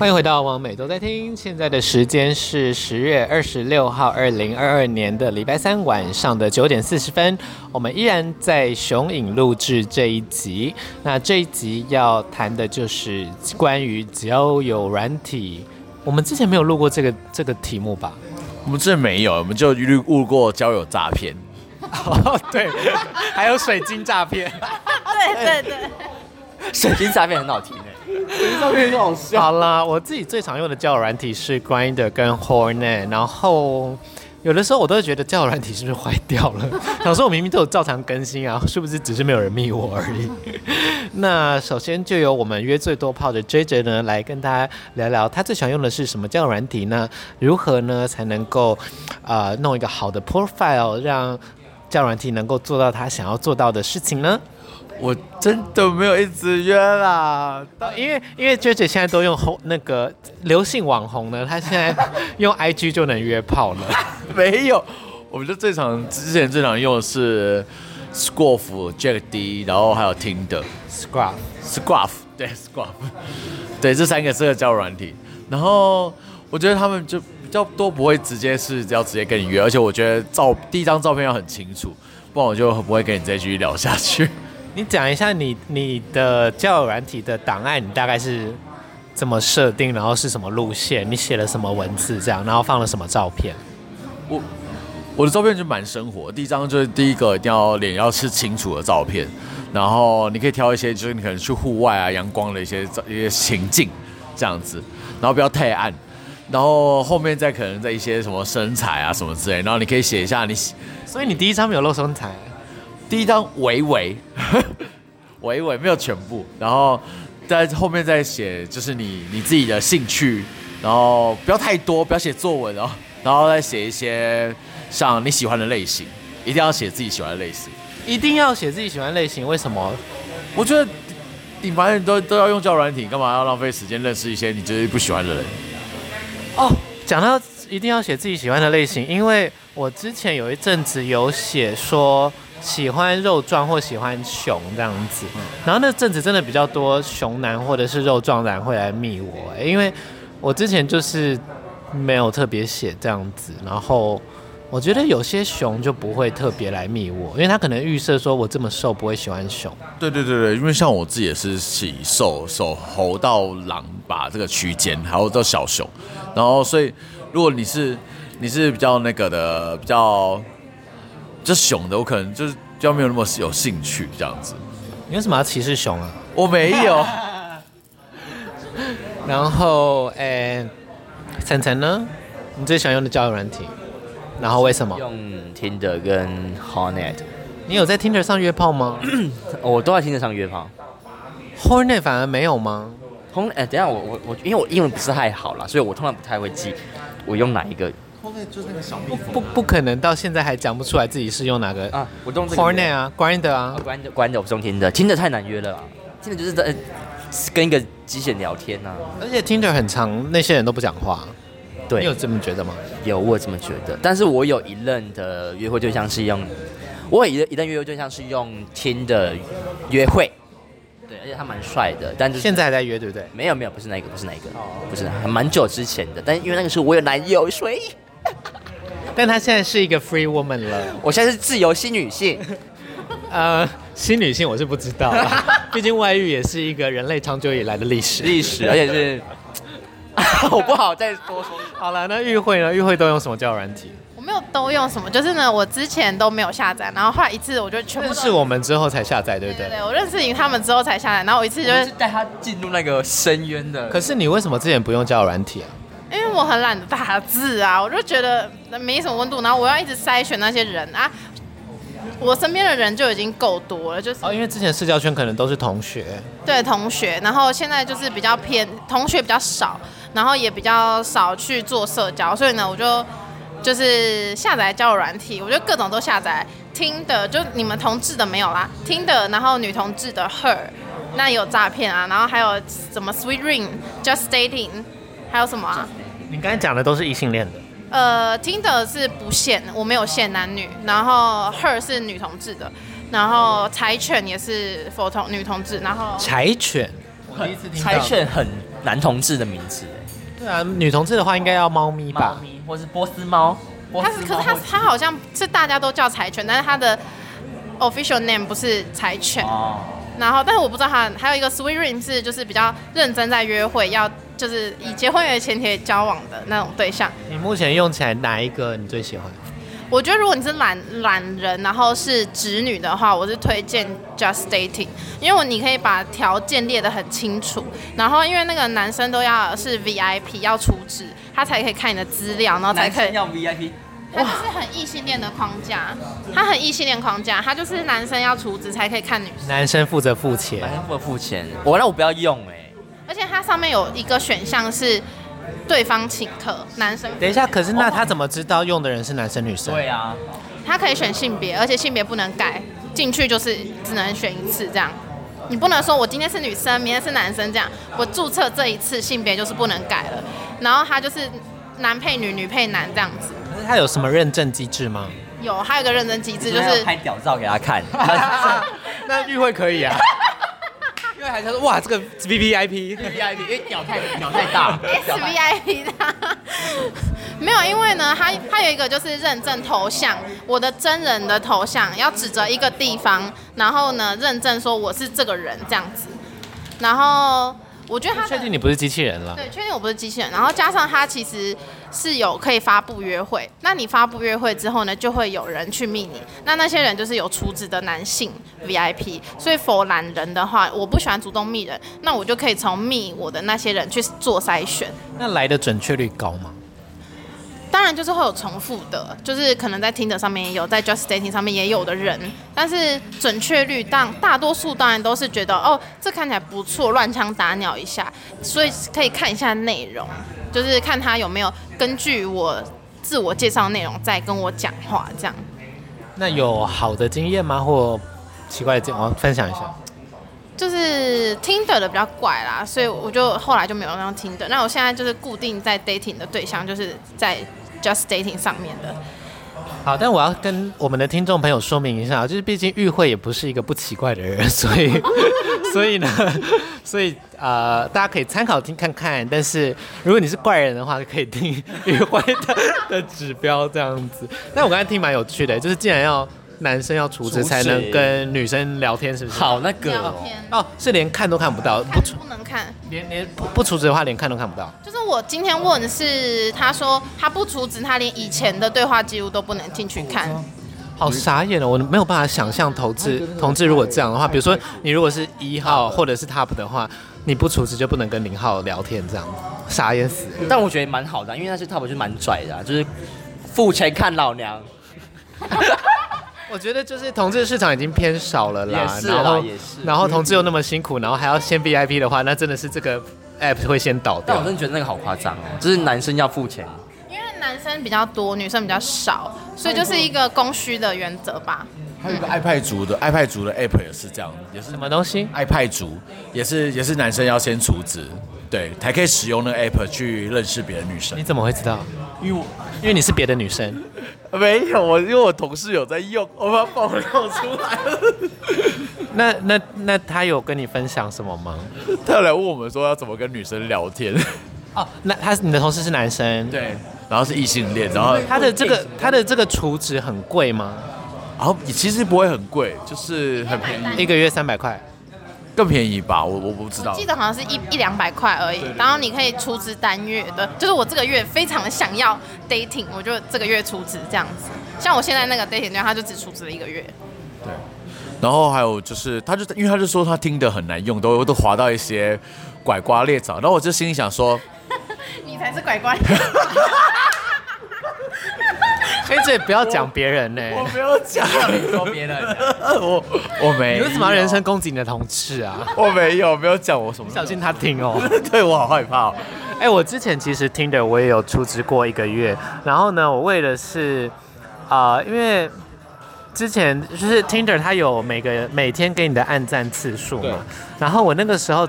欢迎回到王美都在听，现在的时间是十月二十六号，二零二二年的礼拜三晚上的九点四十分。我们依然在雄影录制这一集。那这一集要谈的就是关于交友软体。我们之前没有录过这个这个题目吧？我们之前没有，我们就录录过交友诈骗。哦，对，还有水晶诈骗。对对对，水晶诈骗很好听好笑。好啦，我自己最常用的交友软体是 Grinder 跟 Hornet，然后有的时候我都会觉得交友软体是不是坏掉了？想说我明明都有照常更新啊，是不是只是没有人密我而已？那首先就由我们约最多炮的 JJ 呢来跟大家聊聊，他最常用的是什么交友软体呢？如何呢才能够呃弄一个好的 profile，让交友软体能够做到他想要做到的事情呢？我真的没有一直约啦，因为因为 JJ 现在都用红那个流行网红呢，他现在用 IG 就能约炮了。没有，我们就最常之前最常用的是 Scruff、Jack D，然后还有 Tinder、Scruff、Scruff，对 Scruff，对这三个是个交友软体。然后我觉得他们就比较多不会直接是要直接跟你约，而且我觉得照第一张照片要很清楚，不然我就不会跟你再继续聊下去。你讲一下你你的交友软体的档案，你大概是怎么设定，然后是什么路线，你写了什么文字这样，然后放了什么照片？我我的照片就蛮生活，第一张就是第一个一定要脸要是清楚的照片，然后你可以挑一些就是你可能去户外啊阳光的一些一些情境这样子，然后不要太暗，然后后面再可能在一些什么身材啊什么之类，然后你可以写一下你，所以你第一张没有露身材。第一张维维，维维没有全部，然后在后面再写就是你你自己的兴趣，然后不要太多，不要写作文哦，然后再写一些像你喜欢的类型，一定要写自己喜欢的类型，一定要写自己喜欢的类型，为什么？我觉得你反正都都要用交友软体，干嘛要浪费时间认识一些你觉得不喜欢的人？哦，讲到一定要写自己喜欢的类型，因为我之前有一阵子有写说。喜欢肉壮或喜欢熊这样子，然后那阵子真的比较多熊男或者是肉壮男会来密我，因为我之前就是没有特别写这样子，然后我觉得有些熊就不会特别来密我，因为他可能预设说我这么瘦不会喜欢熊。对对对对，因为像我自己也是起瘦瘦猴到狼吧这个区间，还有到小熊，然后所以如果你是你是比较那个的比较。这熊的我可能就是比较没有那么有兴趣这样子。你为什么要歧视熊啊？我没有。然后，哎，晨晨呢？你最喜欢用的交友软体？然后为什么？用 Tinder 跟 Hornet。你有在 Tinder 上约炮吗？我都在 Tinder 上约炮。Hornet 反而没有吗？Hornet，哎，等下我我我，因为我英文不是太好啦，所以我通常不太会记我用哪一个。后面就是那个小蜜蜂，不不可能到现在还讲不出来自己是用哪个啊？我用 Hornet 啊，Grinder 啊，Grinder Grinder 我不用听的，听的太难约了，听的就是在跟一个机器人聊天呐、啊。而且 Tinder 很长，那些人都不讲话。对，你有这么觉得吗？有，我有这么觉得。但是我有一任的约会对象是用，我有一一任约会对象是用 Tinder 约会。对，而且他蛮帅的，但是现在还在约，对不对？没有没有，不是那个，不是那个，不是，还蛮久之前的。但因为那个时候我有男友，所以。但她现在是一个 free woman 了，我现在是自由新女性。呃，新女性我是不知道，毕竟外遇也是一个人类长久以来的历史，历史，而且是，我不好再多说。好了，那玉慧呢？玉慧都用什么交友软体？我没有都用什么，就是呢，我之前都没有下载，然后后来一次我就全部。认识我们之后才下载，对不对？对，对，对，我认识他们之后才下载，然后我一次就是带他进入那个深渊的。可是你为什么之前不用交友软体啊？我很懒得打字啊，我就觉得没什么温度，然后我要一直筛选那些人啊，我身边的人就已经够多了，就是哦，因为之前社交圈可能都是同学，对同学，然后现在就是比较偏同学比较少，然后也比较少去做社交，所以呢，我就就是下载交友软体，我觉得各种都下载，听的就你们同志的没有啦，听的，然后女同志的 Her，那有诈骗啊，然后还有什么 Sweet Ring Just Dating。还有什么啊？你刚才讲的都是异性恋的。呃，Tinder 是不限，我没有限男女。然后 Her 是女同志的，然后柴犬也是否同女同志。然后柴犬，我第一次听到。柴犬很男同志的名字。对啊，女同志的话应该要猫咪吧？猫咪或是波斯猫。它是，可是它它好像是大家都叫柴犬，但是它的 official name 不是柴犬。哦。然后，但是我不知道它还有一个 Sweet Ring 是就是比较认真在约会，要就是以结婚为前提交往的那种对象。你目前用起来哪一个你最喜欢？我觉得如果你是懒懒人，然后是直女的话，我是推荐 Just Dating，因为你可以把条件列得很清楚，然后因为那个男生都要是 VIP 要出资，他才可以看你的资料，然后才可以要 VIP，哇，是很异性恋的框架，他很异性恋框架，他就是男生要出资才可以看女生，男生负责付钱，男生负责付钱，我那我不要用哎、欸，而且它上面有一个选项是。对方请客，男生。等一下，可是那他怎么知道用的人是男生女生？对啊，他可以选性别，而且性别不能改，进去就是只能选一次这样。你不能说我今天是女生，明天是男生这样。我注册这一次性别就是不能改了，然后他就是男配女，女配男这样子。可是他有什么认证机制吗？有，还有一个认证机制就是拍屌照给他看。那玉慧可以啊。因为还他说哇，这个 V V I P V V I P，因为屌太屌太大，S V I P 的，没有，因为呢，他他有一个就是认证头像，我的真人的头像要指着一个地方，然后呢认证说我是这个人这样子，然后。我觉得他确定你不是机器人了。对，确定我不是机器人。然后加上他其实是有可以发布约会，那你发布约会之后呢，就会有人去密你。那那些人就是有厨子的男性 VIP。所以，for 懒人的话，我不喜欢主动密人，那我就可以从密我的那些人去做筛选。那来的准确率高吗？当然就是会有重复的，就是可能在 Tinder 上面也有，在 Just Dating 上面也有的人，但是准确率当大多数当然都是觉得哦，这看起来不错，乱枪打鸟一下，所以可以看一下内容，就是看他有没有根据我自我介绍内容在跟我讲话这样。那有好的经验吗？或奇怪的经验，我分享一下。就是 Tinder 的比较怪啦，所以我就后来就没有用 Tinder。那我现在就是固定在 dating 的对象，就是在。Just dating 上面的，好，但我要跟我们的听众朋友说明一下，就是毕竟玉慧也不是一个不奇怪的人，所以，所以呢，所以呃，大家可以参考听看看。但是如果你是怪人的话，可以听玉慧的的指标这样子。但我刚才听蛮有趣的，就是既然要。男生要储值才能跟女生聊天，是不是？好，那个哦，哦，是连看都看不到，不不能看，连连不不储值的话，连看都看不到。就是我今天问是，他说他不储值，他连以前的对话记录都不能进去看。好傻眼了，我没有办法想象同志同志如果这样的话，比如说你如果是一号或者是 top 的话，你不储值就不能跟零号聊天，这样傻眼死。但我觉得蛮好的，因为那些 top 就蛮拽的，就是付钱看老娘。我觉得就是同志市场已经偏少了啦，也是啦，然后也是，然后同志又那么辛苦，然后还要先 VIP 的话，那真的是这个 app 会先倒掉。但我真的觉得那个好夸张哦，就是男生要付钱，因为男生比较多，女生比较少，所以就是一个供需的原则吧。还有一个爱派族的 iPad 族的 app 也是这样，也是什么东西？？iPad 族也是也是男生要先储值，对，才可以使用那个 app 去认识别的女生。你怎么会知道？因为我因为你是别的女生。没有，我因为我同事有在用，我把它爆料出来了。那那那他有跟你分享什么吗？他有来问我们说要怎么跟女生聊天。哦，那他你的同事是男生，对，然后是异性恋，然后他的这个他的这个储值很贵吗？然后其实不会很贵，就是很便宜，一个月三百块。更便宜吧，我我不知道。我记得好像是一一两百块而已，然后你可以出资单月的，就是我这个月非常的想要 dating，我就这个月出资这样子。像我现在那个 dating 对，他就只出资了一个月。对。然后还有就是，他就因为他就说他听的很难用，都都滑到一些拐瓜裂枣，然后我就心里想说，你才是拐瓜裂 哎，这不要讲别人呢，我没有讲，你说别人，我我没。你为什么要人身攻击你的同事啊？我没有，没有讲我什么，小心他听哦。对，我好害怕哦。哎，我之前其实 Tinder 我也有出资过一个月，然后呢，我为的是啊、呃，因为之前就是 Tinder 它有每个每天给你的按赞次数嘛，然后我那个时候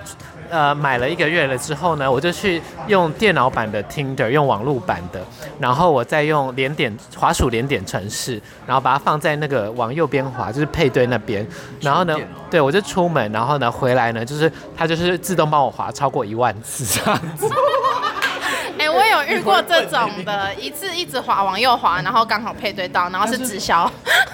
呃买了一个月了之后呢，我就去用电脑版的 Tinder，用网络版的，然后我再用连点滑鼠连点城市，然后把它放在那个往右边滑，就是配对那边，然后呢，对我就出门，然后呢回来呢，就是它就是自动帮我滑超过一万次这样子。哎、欸，我有遇过这种的，一次一直滑往右滑，然后刚好配对到，然后是直销。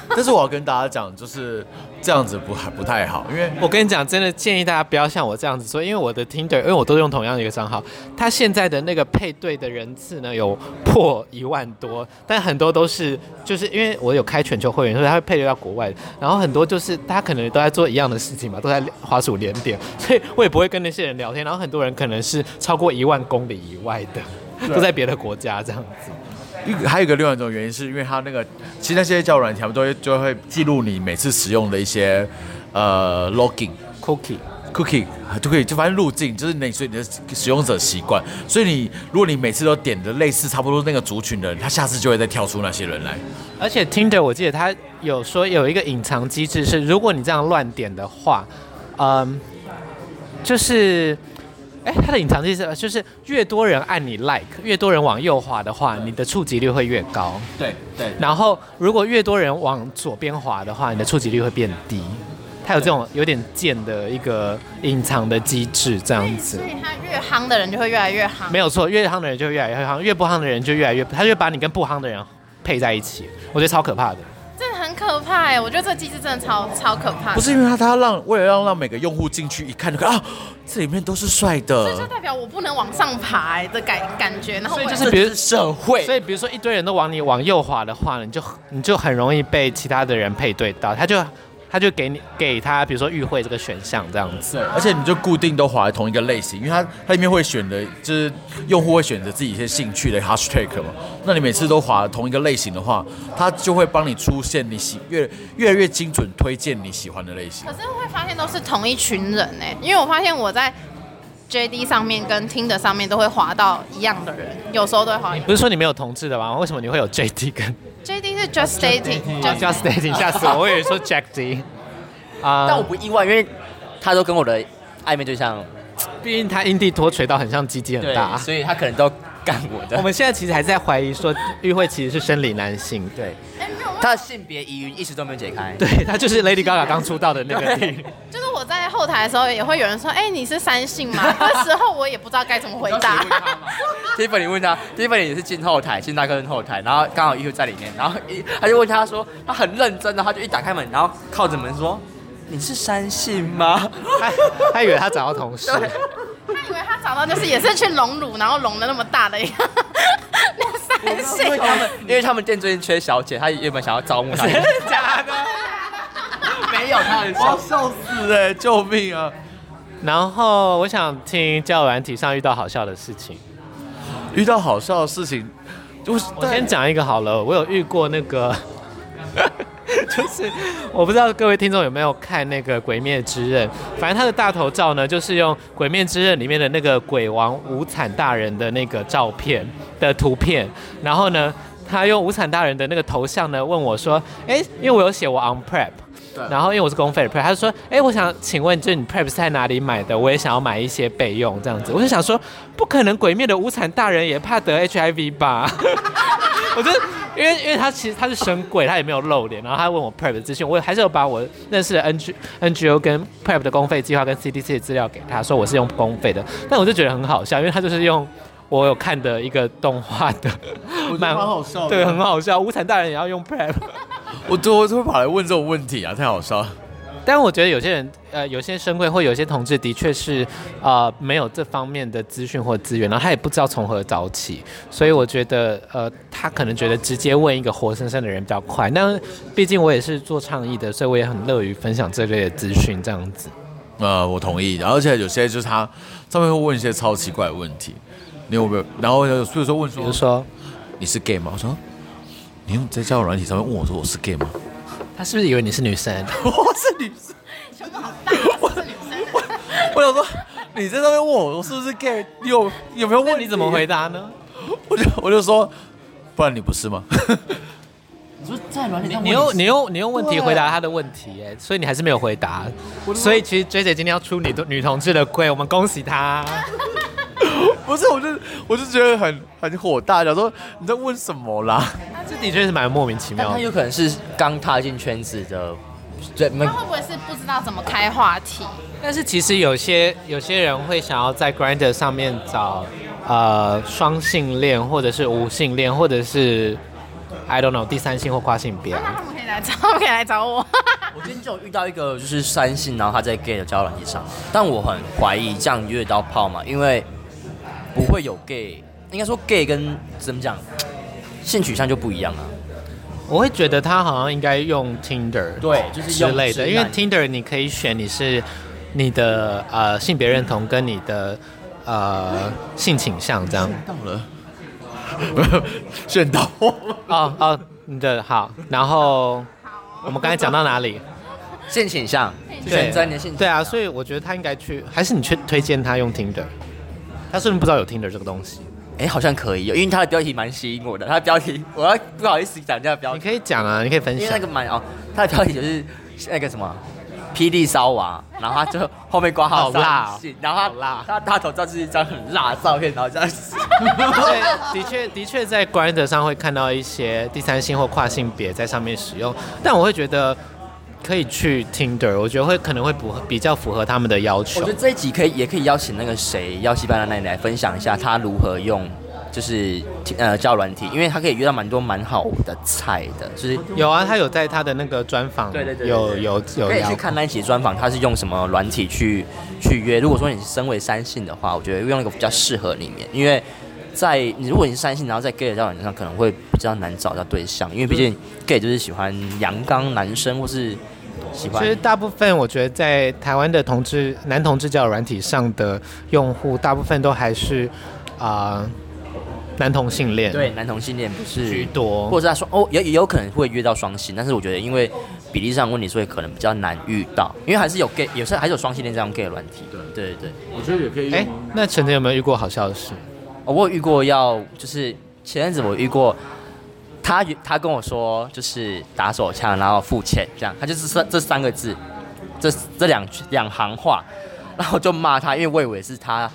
但是我要跟大家讲，就是这样子不还不太好，因为我跟你讲，真的建议大家不要像我这样子说，因为我的 Tinder，因为我都用同样的一个账号，他现在的那个配对的人次呢有破一万多，但很多都是就是因为我有开全球会员，所以他会配对到国外，然后很多就是大家可能都在做一样的事情嘛，都在滑鼠连点，所以我也不会跟那些人聊天，然后很多人可能是超过一万公里以外的，都在别的国家这样子。还有一个另外一种原因，是因为它那个其实那些交友软件，都会就会记录你每次使用的一些呃 login cookie cookie 就可以就反正路径，就是你所以你的使用者习惯，所以你如果你每次都点的类似差不多那个族群的人，他下次就会再跳出那些人来。而且 Tinder 我记得他有说有一个隐藏机制，是如果你这样乱点的话，嗯，就是。哎，它的隐藏机制就是越多人按你 like，越多人往右滑的话，你的触及率会越高。对对。然后如果越多人往左边滑的话，你的触及率会变低。它有这种有点贱的一个隐藏的机制，这样子。所以它越夯的人就会越来越夯。没有错，越夯的人就会越来越夯，越不夯的人就越来越，他就把你跟不夯的人配在一起。我觉得超可怕的。真的很可怕哎！我觉得这个机制真的超超可怕。不是因为他他让为了让让每个用户进去一看就看啊。这里面都是帅的，所以就代表我不能往上爬的感感觉，然后所以就是比如社会，所以比如说一堆人都往你往右滑的话，你就你就很容易被其他的人配对到，他就。他就给你给他，比如说与会这个选项这样子，对，而且你就固定都划同一个类型，因为它它里面会选的，就是用户会选择自己一些兴趣的 hashtag 嘛。那你每次都划同一个类型的话，它就会帮你出现你喜越越来越精准推荐你喜欢的类型。可是会发现都是同一群人呢，因为我发现我在 JD 上面跟 Tinder 上面都会划到一样的人，有时候都会划。你不是说你没有同志的吗？为什么你会有 JD 跟？JD 是 just dating，just dating，吓死我！我以为说 Jack D，啊，但我不意外，因为他都跟我的暧昧对象，毕竟他阴蒂脱垂到很像鸡鸡很大，所以他可能都干我的。我们现在其实还在怀疑说玉慧其实是生理男性，对，他的性别疑云一直都没有解开，对，他就是 Lady Gaga 刚出道的那个。就是我在后台的时候也会有人说，哎，你是三性吗？那时候我也不知道该怎么回答。Tiffany 问他，Tiffany 也是进后台，进大客厅后台，然后刚好玉慧在里面，然后一他就问他说，他很认真的，他就一打开门，然后靠着门说，你是三性吗？他他以为他找到同事，他以为他找到就是也是去隆乳，然后隆的那么大的一个 那三姓。因为他们因为他们店最近缺小姐，他原本想要招募他。真的假的？没有，他很笑，笑死哎，救命啊！然后我想听交友软体上遇到好笑的事情。遇到好笑的事情，就是我先讲一个好了。我有遇过那个，就是我不知道各位听众有没有看那个《鬼灭之刃》，反正他的大头照呢，就是用《鬼灭之刃》里面的那个鬼王无惨大人的那个照片的图片。然后呢，他用无惨大人的那个头像呢，问我说：“哎，因为我有写我 on prep。”然后因为我是公费的 prep，他就说，哎，我想请问，就你 prep 是在哪里买的？我也想要买一些备用这样子。我就想说，不可能，鬼灭的无惨大人也怕得 HIV 吧？我就因为因为他其实他是神鬼，他也没有露脸，然后他问我 prep 的资讯，我还是有把我认识的 NG NGO 跟 prep 的公费计划跟 CDC 的资料给他，说我是用公费的。但我就觉得很好笑，因为他就是用我有看的一个动画的，蛮好笑，对，很好笑。无惨大人也要用 prep。我都会跑来问这种问题啊，太好笑了。但我觉得有些人，呃，有些生会或有些同志的确是，呃，没有这方面的资讯或资源，然后他也不知道从何找起，所以我觉得，呃，他可能觉得直接问一个活生生的人比较快。那毕竟我也是做倡议的，所以我也很乐于分享这类的资讯，这样子。呃，我同意。而且有些就是他上面会问一些超奇怪的问题，你有没有？然后所以说问说，比如说你是 gay 吗？我说。你用在交友软体上面问我说我是 gay 吗？他是不是以为你是女生？我是女生，胸部好大，我是女生。我想说你在上面问我我是不是 gay？你有有没有问？你怎么回答呢？我就我就说，不然你不是吗？你说在软体上，你用你用你用问题回答他的问题，哎，所以你还是没有回答。所以其实 J 姐今天要出女女同志的柜，我们恭喜他。不是，我就我就觉得很很火大，想说你在问什么啦？这的确是蛮莫名其妙的。他有可能是刚踏进圈子的，对，他会不会是不知道怎么开话题？但是其实有些有些人会想要在 Grinder 上面找呃双性恋，或者是无性恋，或者是 I don't know 第三性或跨性别。那他们可以来找，他们可以来找我。我今天就有遇到一个就是三性，然后他在 gay 的交友软件上，但我很怀疑这样约到炮嘛，因为。不会有 gay，应该说 gay 跟怎么讲，性取向就不一样啊。我会觉得他好像应该用 Tinder，对，就是之类的，因为 Tinder 你可以选你是你的呃性别认同跟你的呃性倾向这样。到了，选到哦哦，你的好，然后我们刚才讲到哪里？性倾向，对，选择你的性倾向。对啊，所以我觉得他应该去，还是你去推荐他用 Tinder。他是不是不知道有 Tinder 这个东西？哎、欸，好像可以，因为他的标题蛮吸引我的。他的标题，我要不好意思讲这个标题。你可以讲啊，你可以分享。因为那个蛮哦，他的标题就是那个什么霹雳骚娃，然后他就后面挂号辣、哦，然后他辣，他大头照是一张很辣的照片，然后这样子。对，的确的确在 Grindr 上会看到一些第三性或跨性别在上面使用，但我会觉得。可以去 Tinder，我觉得会可能会符合比较符合他们的要求。我觉得这一集可以也可以邀请那个谁，邀西班牙那里来分享一下他如何用，就是呃交软体，因为他可以约到蛮多蛮好的菜的，就是有啊，他有在他的那个专访，对对对，有有有，可以去看那一集专访，他是用什么软体去去约。如果说你身为三性的话，我觉得用一个比较适合里面，因为在你如果你是三性，然后在 gay 的交友软件上可能会比较难找到对象，因为毕竟 gay 就是喜欢阳刚男生或是。喜欢其实大部分我觉得在台湾的同志男同志交友软体上的用户，大部分都还是啊、呃、男同性恋。对，男同性恋不是居多，或者是他说哦也也有可能会约到双性，但是我觉得因为比例上问题，所以可能比较难遇到，因为还是有 gay，有时候还是有双性恋这样 gay 的软体。对对对对，我觉得也可以。哎，那晨晨有没有遇过好笑的事？哦，我有遇过要就是前阵子我遇过。他他跟我说，就是打手枪，然后付钱，这样，他就是这这三个字，这这两两行话，然后我就骂他，因为我以为是他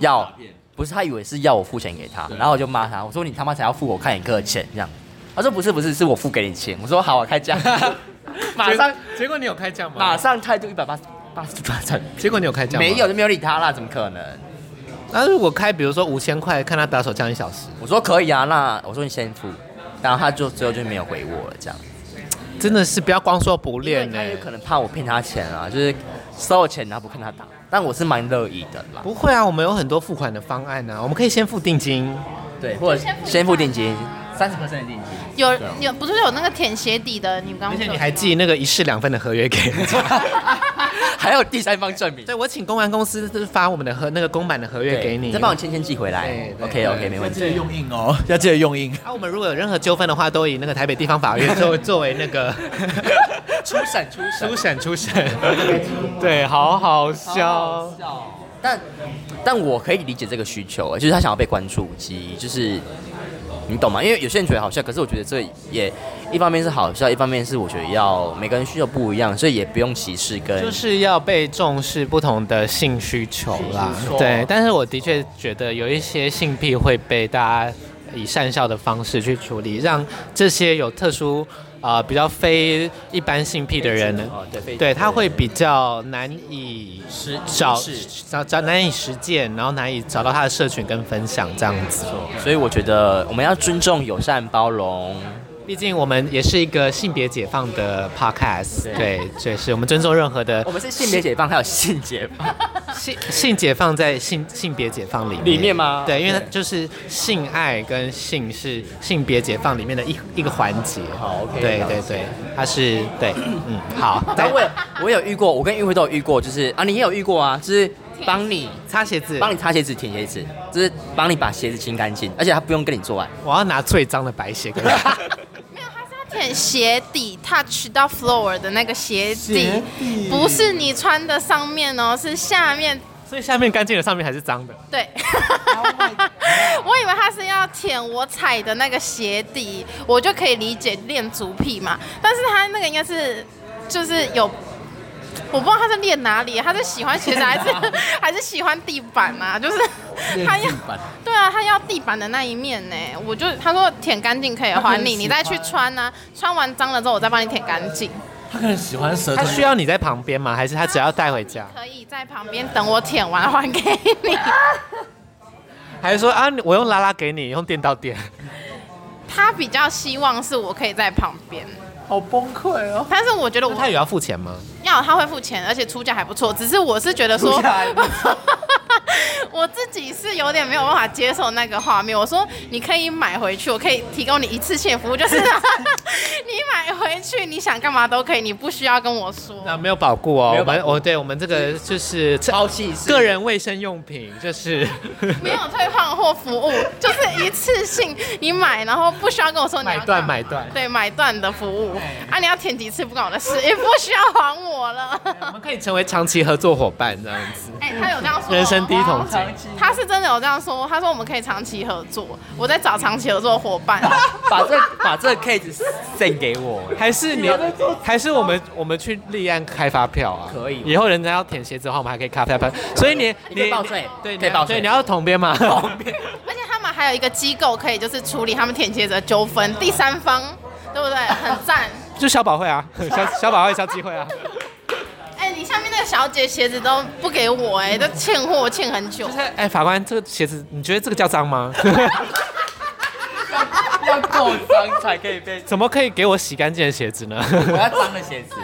要，不是他以为是要我付钱给他，然后我就骂他，我说你他妈才要付我看影课的钱，这样，他说不是不是，是我付给你钱，我说好，我开价，马上，结果你有开价吗？马上态度一百八十八十八成，结果你有开价吗？没有就没有理他啦，怎么可能？那如果开，比如说五千块，看他打手枪一小时，我说可以啊，那我说你先付。然后他就最后就没有回我了，这样，真的是不要光说不练呢。他有可能怕我骗他钱啊，就是收了钱然后不看他打。但我是蛮乐意的啦。不会啊，我们有很多付款的方案呢、啊，我们可以先付定金，对，或者先付定金，三十%的定金。有有不是有那个舔鞋底的？你刚刚而且你还寄那个一式两份的合约给人家。还有第三方证明，对，我请公安公司就是发我们的合那个公版的合约给你，再帮我签签寄回来。OK OK，没问题。要记得用印哦，要记得用印。啊，我们如果有任何纠纷的话，都以那个台北地方法院作为作为那个 初审初审初审初审。对，好好笑。好笑。但但我可以理解这个需求，就是他想要被关注及就是。你懂吗？因为有些人觉得好笑，可是我觉得这也一方面是好笑，一方面是我觉得要每个人需求不一样，所以也不用歧视跟就是要被重视不同的性需求啦。对，但是我的确觉得有一些性癖会被大家以善笑的方式去处理，让这些有特殊。啊、呃，比较非一般性癖的人呢，对，他会比较难以实找找找难以实践，然后难以找到他的社群跟分享这样子。所以我觉得我们要尊重、友善、包容。毕竟我们也是一个性别解放的 podcast，对，对，是我们尊重任何的。我们是性别解放，还有性解放，性性解放在性性别解放里面。里面吗？对，因为它就是性爱跟性是性别解放里面的一一个环节。好，OK。对对对，它是对，嗯，好。但我我有遇过，我跟玉辉都有遇过，就是啊，你也有遇过啊，就是帮你擦鞋子，帮你擦鞋子、舔鞋子，就是帮你把鞋子清干净，而且他不用跟你做爱。我要拿最脏的白鞋给他。舔鞋底 touch 到 floor 的那个鞋底，不是你穿的上面哦，是下面。所以下面干净的，上面还是脏的。对。我以为他是要舔我踩的那个鞋底，我就可以理解练足癖嘛。但是他那个应该是就是有。我不知道他在练哪里，他是喜欢鞋子还是 还是喜欢地板啊？就是他要对啊，他要地板的那一面呢。我就他说舔干净可以还你，你再去穿啊，穿完脏了之后我再帮你舔干净。他可能喜欢舌头。他需要你在旁边吗？还是他只要带回家？可以在旁边等我舔完还给你。还是说啊，我用拉拉给你，用电到电？他比较希望是我可以在旁边。好崩溃哦！但是我觉得我他也要付钱吗？要，他会付钱，而且出价还不错。只是我是觉得说，我自己是有点没有办法接受那个画面。我说你可以买回去，我可以提供你一次性服务，就是 你买回去你想干嘛都可以，你不需要跟我说。那没有保固哦，我们我对我们这个就是超细个人卫生用品，就是 没有退换货服务，就是一次性你买，然后不需要跟我说你要买断买断，对买断的服务。啊！你要舔几次不关我的事，也不需要还我了。我们可以成为长期合作伙伴这样子。哎、欸，他有这样说，人生第一桶金。他是真的有这样说，他说我们可以长期合作，我在找长期合作伙伴。把这把这个 case send 给我，还是你，还是我们我们去立案开发票啊？可以。以后人家要舔鞋子的话，我们还可以开发票。所以你你报税，对，可以报税。对，你要统编吗？统编。而且他们还有一个机构可以就是处理他们舔鞋子的纠纷，第三方，对不对？很赞。就小宝会啊，小小宝会、小机会啊。哎、欸，你下面那个小姐鞋子都不给我、欸，哎，都欠货欠很久。哎、欸，法官，这个鞋子你觉得这个叫脏吗？要够脏才可以被。怎么可以给我洗干净的鞋子呢？我要脏的鞋子。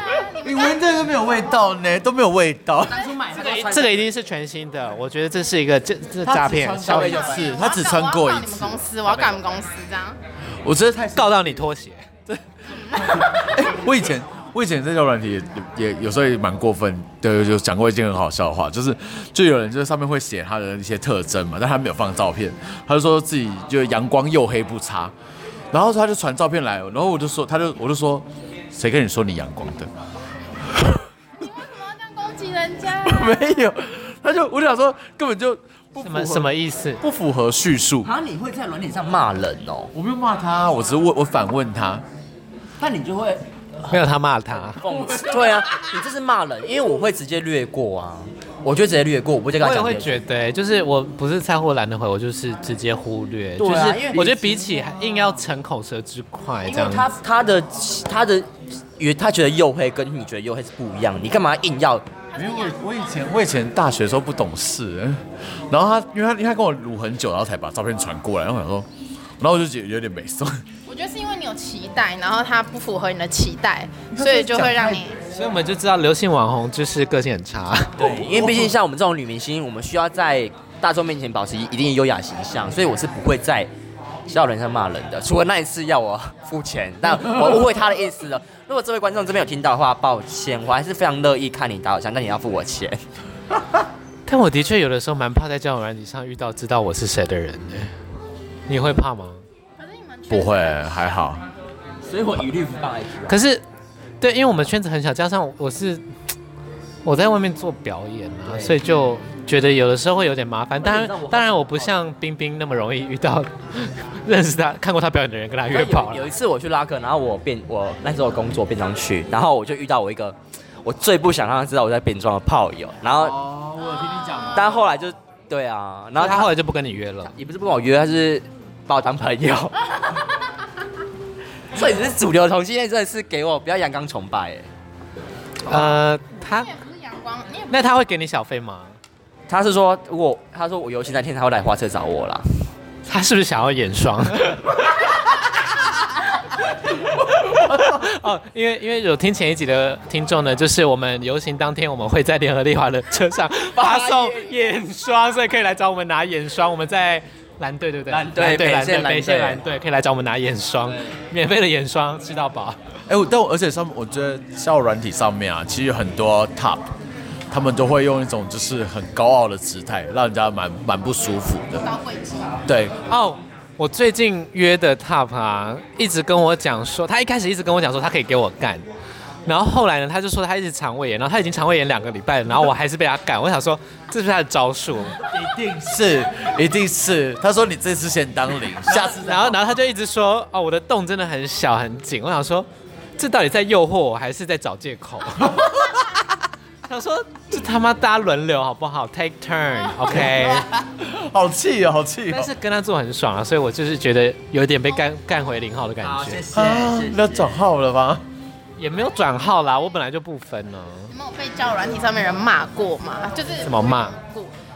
你闻这个都没有味道呢，都没有味道。当初买这个，这个一定是全新的。我觉得这是一个这这诈骗，消费就是他只穿过一次。我要告你们公司，我要告你们公司这样。我真的太告到你拖鞋。欸、我以前我以前在教软体也也有时候也蛮过分，对，就讲过一件很好笑的话，就是就有人就是上面会写他的一些特征嘛，但他没有放照片，他就说自己就阳光又黑不差，然后他就传照片来，然后我就说，他就我就说，谁跟你说你阳光的？你为什么要这样攻击人家？没有，他就我就想说根本就不什么什么意思？不符合叙述。啊，你会在软体上骂人哦？我没有骂他，我只是问我反问他。那你就会没有他骂他，对啊，你这是骂人，因为我会直接略过啊，我就直接略过，我不会跟他讲。我也会觉得，就是我不是菜货懒得回，我就是直接忽略。对啊，就是我觉得比起硬要逞口舌之快这样，他他的他的，因为他觉得黝黑跟你觉得黝黑是不一样，你干嘛硬要？因为我我以前我以前大学的时候不懂事，然后他因为他因为他跟我撸很久，然后才把照片传过来，然后我想说，然后我就觉得有点美送。我觉得是因为你有期待，然后他不符合你的期待，所以就会让你。所以我们就知道流行网红就是个性很差。对，因为毕竟像我们这种女明星，我们需要在大众面前保持一定优雅形象，所以我是不会在笑人上骂人的，除了那一次要我付钱，但我误会他的意思了。如果这位观众这边有听到的话，抱歉，我还是非常乐意看你打手枪，但你要付我钱。但我的确有的时候蛮怕在交友软体上遇到知道我是谁的人呢。你会怕吗？不会，还好，所以我一律不放 IG。可是，对，因为我们圈子很小，加上我是 我在外面做表演啊，所以就觉得有的时候会有点麻烦。当然，当然我不像冰冰那么容易遇到 认识他、看过他表演的人跟他约炮。有一次我去拉客，然后我变我那时候工作变装去，然后我就遇到我一个我最不想让他知道我在变装的炮友。然后哦，我有听你讲。但后来就对啊，然后，他后来就不跟你约了，也不是不跟我约，他是。把我当朋友，所以你是主流同性恋，真的是给我比较阳刚崇拜哎。呃，他不是阳光，那他会给你小费吗？他是说，如果他说我游行那天他会来花车找我啦。他是不是想要眼霜？哦，因为因为有听前一集的听众呢，就是我们游行当天，我们会在联合利华的车上发送眼霜，所以可以来找我们拿眼霜。我们在。蓝队对不对？蓝队，对，蓝队，北线蓝队可以来找我们拿眼霜，免费的眼霜吃到饱。哎，但我而且上面我觉得交友软体上面啊，其实很多 top，他们都会用一种就是很高傲的姿态，让人家蛮蛮不舒服的。高贵气。对。哦，我最近约的 top 啊，一直跟我讲说，他一开始一直跟我讲说他可以给我干，然后后来呢，他就说他一直肠胃炎，然后他已经肠胃炎两个礼拜了，然后我还是被他干。我想说，这是他的招数，一定是，一定是。他说你这次先当零，下次然后然后他就一直说，哦，我的洞真的很小很紧。我想说，这到底在诱惑我还是在找借口？他说，这他妈大家轮流好不好？Take turn，OK？Okay? 好气哦，好气、哦！但是跟他做很爽啊，所以我就是觉得有点被干干回零号的感觉。谢谢，啊、谢谢那转号了吗？也没有转号啦，我本来就不分呢。有没有被交友软体上面人骂过吗？就是怎么骂？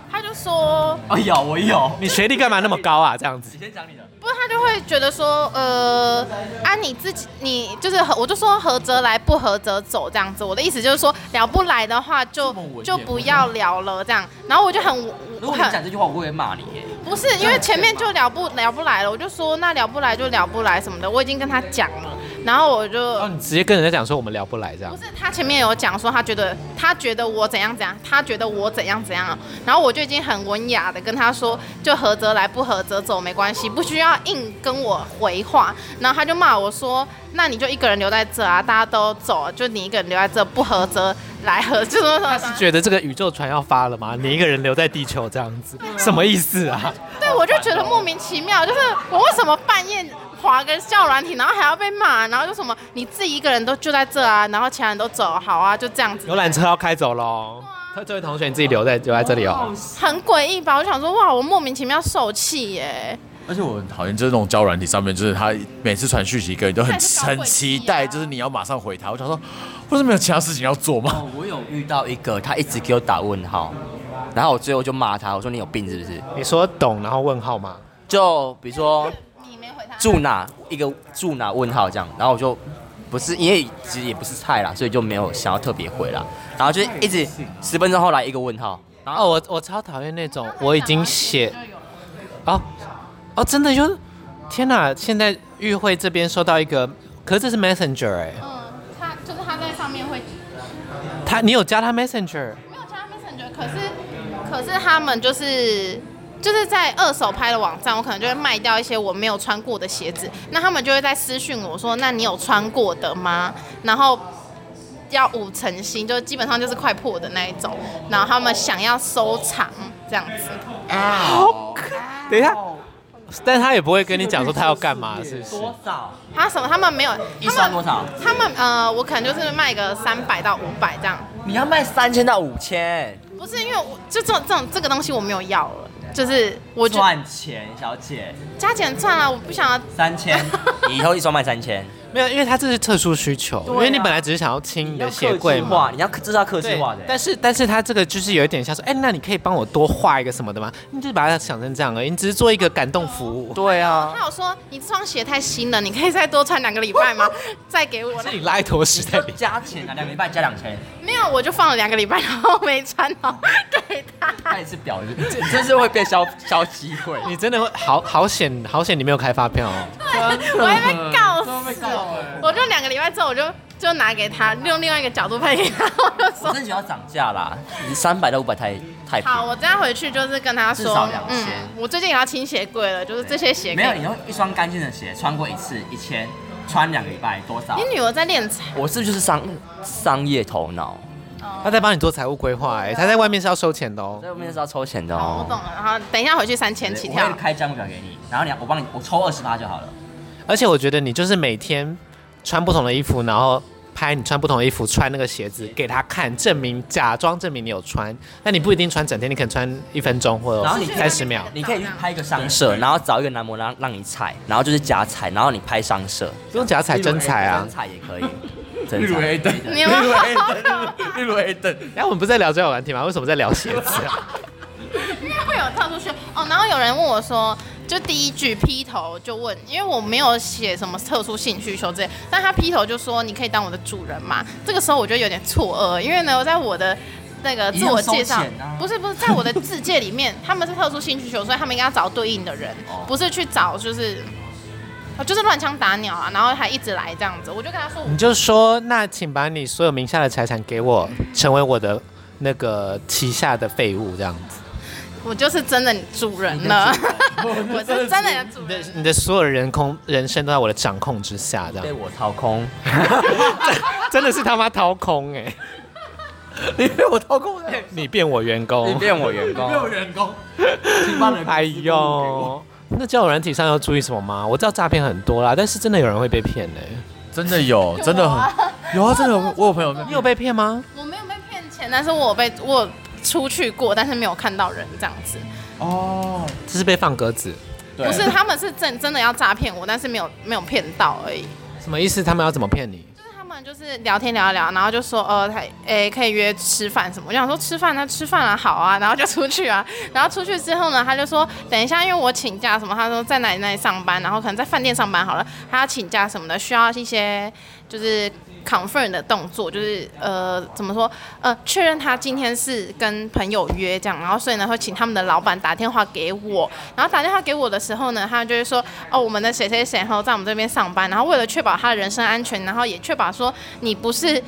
他就说：“哎呀，我有。你学历干嘛那么高啊？这样子。”你先讲你的。不是，他就会觉得说：“呃，啊，你自己，你就是合，我就说合则来，不合则走这样子。我的意思就是说，聊不来的话就，就就不要聊了这样。然后我就很，如果你讲这句话，我会骂你耶。不是，因为前面就聊不聊不来了，我就说那聊不来就聊不来什么的，我已经跟他讲了。”然后我就，哦，你直接跟人家讲说我们聊不来这样。不是，他前面有讲说他觉得他觉得我怎样怎样，他觉得我怎样怎样。然后我就已经很文雅的跟他说，就合则来，不合则走，没关系，不需要硬跟我回话。然后他就骂我说，那你就一个人留在这啊，大家都走，就你一个人留在这，不合则来合，就什么什么。他是觉得这个宇宙船要发了吗？你一个人留在地球这样子，什么意思啊？对，我就觉得莫名其妙，就是我为什么半夜。划个交友软体，然后还要被骂，然后就什么你自己一个人都就在这啊，然后其他人都走，好啊，就这样子。游览车要开走喽，这位同学你自己留在留在这里哦。很诡异吧？我想说哇，我莫名其妙受气耶。而且我很讨厌就是这种交软体上面，就是他每次传讯息给你都很、啊、很期待，就是你要马上回他。我想说，不是没有其他事情要做吗？哦、我有遇到一个，他一直给我打问号，然后我最后就骂他，我说你有病是不是？你说懂然后问号吗？就比如说。住哪一个住哪问号这样，然后我就不是因为其实也不是菜啦，所以就没有想要特别回啦。然后就一直十分钟后来一个问号。然后我我超讨厌那种我已经写哦哦真的就天哪！现在与会这边收到一个，可是这是 Messenger 哎、欸。他你有加他 Messenger？没有加他 Messenger，可是可是他们就是。就是在二手拍的网站，我可能就会卖掉一些我没有穿过的鞋子，那他们就会在私讯我说：“那你有穿过的吗？”然后要五成新，就基本上就是快破的那一种，然后他们想要收藏这样子。好可爱。等一下，但他也不会跟你讲说他要干嘛，是不是？多少？他什么？他们没有。一双多少？他们呃，我可能就是卖个三百到五百这样。你要卖三千到五千？不是，因为我就这种这种这个东西我没有要了。就是我赚钱，小姐，加钱赚啊！我不想要三千，以后一双卖三千。没有，因为它这是特殊需求，啊、因为你本来只是想要清你的鞋柜嘛，你要这是要客制化的。但是但是它这个就是有一点像说，哎、欸，那你可以帮我多画一个什么的吗？你就把它想成这样而已，你只是做一个感动服务。对啊。他有说你这双鞋太新了，你可以再多穿两个礼拜吗？再给我。是你拉一坨屎在里。加钱啊，两个礼拜加两千。没有，我就放了两个礼拜，然后没穿好给他。他也是婊子，真是会被消消机会。你真的会好好险，好险你没有开发票哦。对，我还被告死。我就两个礼拜之后，我就就拿给他，用另外一个角度拍给他。我就说，真的要涨价啦，你三百到五百太太。好，我这样回去就是跟他说，至少两千。嗯，我最近也要清鞋柜了，就是这些鞋。没有，你用一双干净的鞋穿过一次一千，穿两个礼拜多少？你女儿在练财。我是不是就是商商业头脑？她在帮你做财务规划，哎，她在外面是要收钱的哦，在外面是要抽钱的哦。我懂了，然后等一下回去三千起跳。我会开账目表给你，然后你我帮你我抽二十八就好了。而且我觉得你就是每天穿不同的衣服，然后拍你穿不同的衣服穿那个鞋子给他看，证明假装证明你有穿，但你不一定穿整天，你可能穿一分钟或者三十秒。你可以去拍一个商社，然后找一个男模让让你踩，然后就是假踩，然后你拍商社，不用假踩真踩啊，真踩也可以。例如 A 等，例如 A 等，例如 A 等。然后我们不是在聊交友软体吗？为什么在聊鞋子啊？因为会有跳出去哦。然后有人问我说，就第一句劈头就问，因为我没有写什么特殊性需求之类，但他劈头就说你可以当我的主人嘛？这个时候我就有点错愕，因为呢，我在我的那个自我介绍，啊、不是不是，在我的自介里面，他们是特殊性需求，所以他们应该要找对应的人，不是去找就是。就是乱枪打鸟啊，然后还一直来这样子，我就跟他说，你就说，那请把你所有名下的财产给我，成为我的那个旗下的废物这样子。我就是真的主人了。我是真的有主你的人。你的所有人空人生都在我的掌控之下，这样。被我掏空。真的是他妈掏空哎、你被我掏空了，你变我员工，你变我员工，我员工，请帮人哎呦，那交友软体上要注意什么吗？我知道诈骗很多啦，但是真的有人会被骗呢、真的有，真的很有啊，真的有，我有朋友，你有被骗吗？我没有被骗钱，但是我有被我出去过，但是没有看到人这样子。哦，这是被放鸽子，不是，他们是真真的要诈骗我，但是没有没有骗到而已。什么意思？他们要怎么骗你？就是他们就是聊天聊一聊，然后就说呃，他诶可以约吃饭什么。我想说吃饭那吃饭啊，好啊，然后就出去啊。然后出去之后呢，他就说等一下，因为我请假什么，他说在哪里哪里上班，然后可能在饭店上班好了，他要请假什么的，需要一些就是。Confirm 的动作就是呃怎么说呃确认他今天是跟朋友约这样，然后所以呢会请他们的老板打电话给我，然后打电话给我的时候呢，他就会说哦我们的谁谁谁然后在我们这边上班，然后为了确保他的人身安全，然后也确保说你不是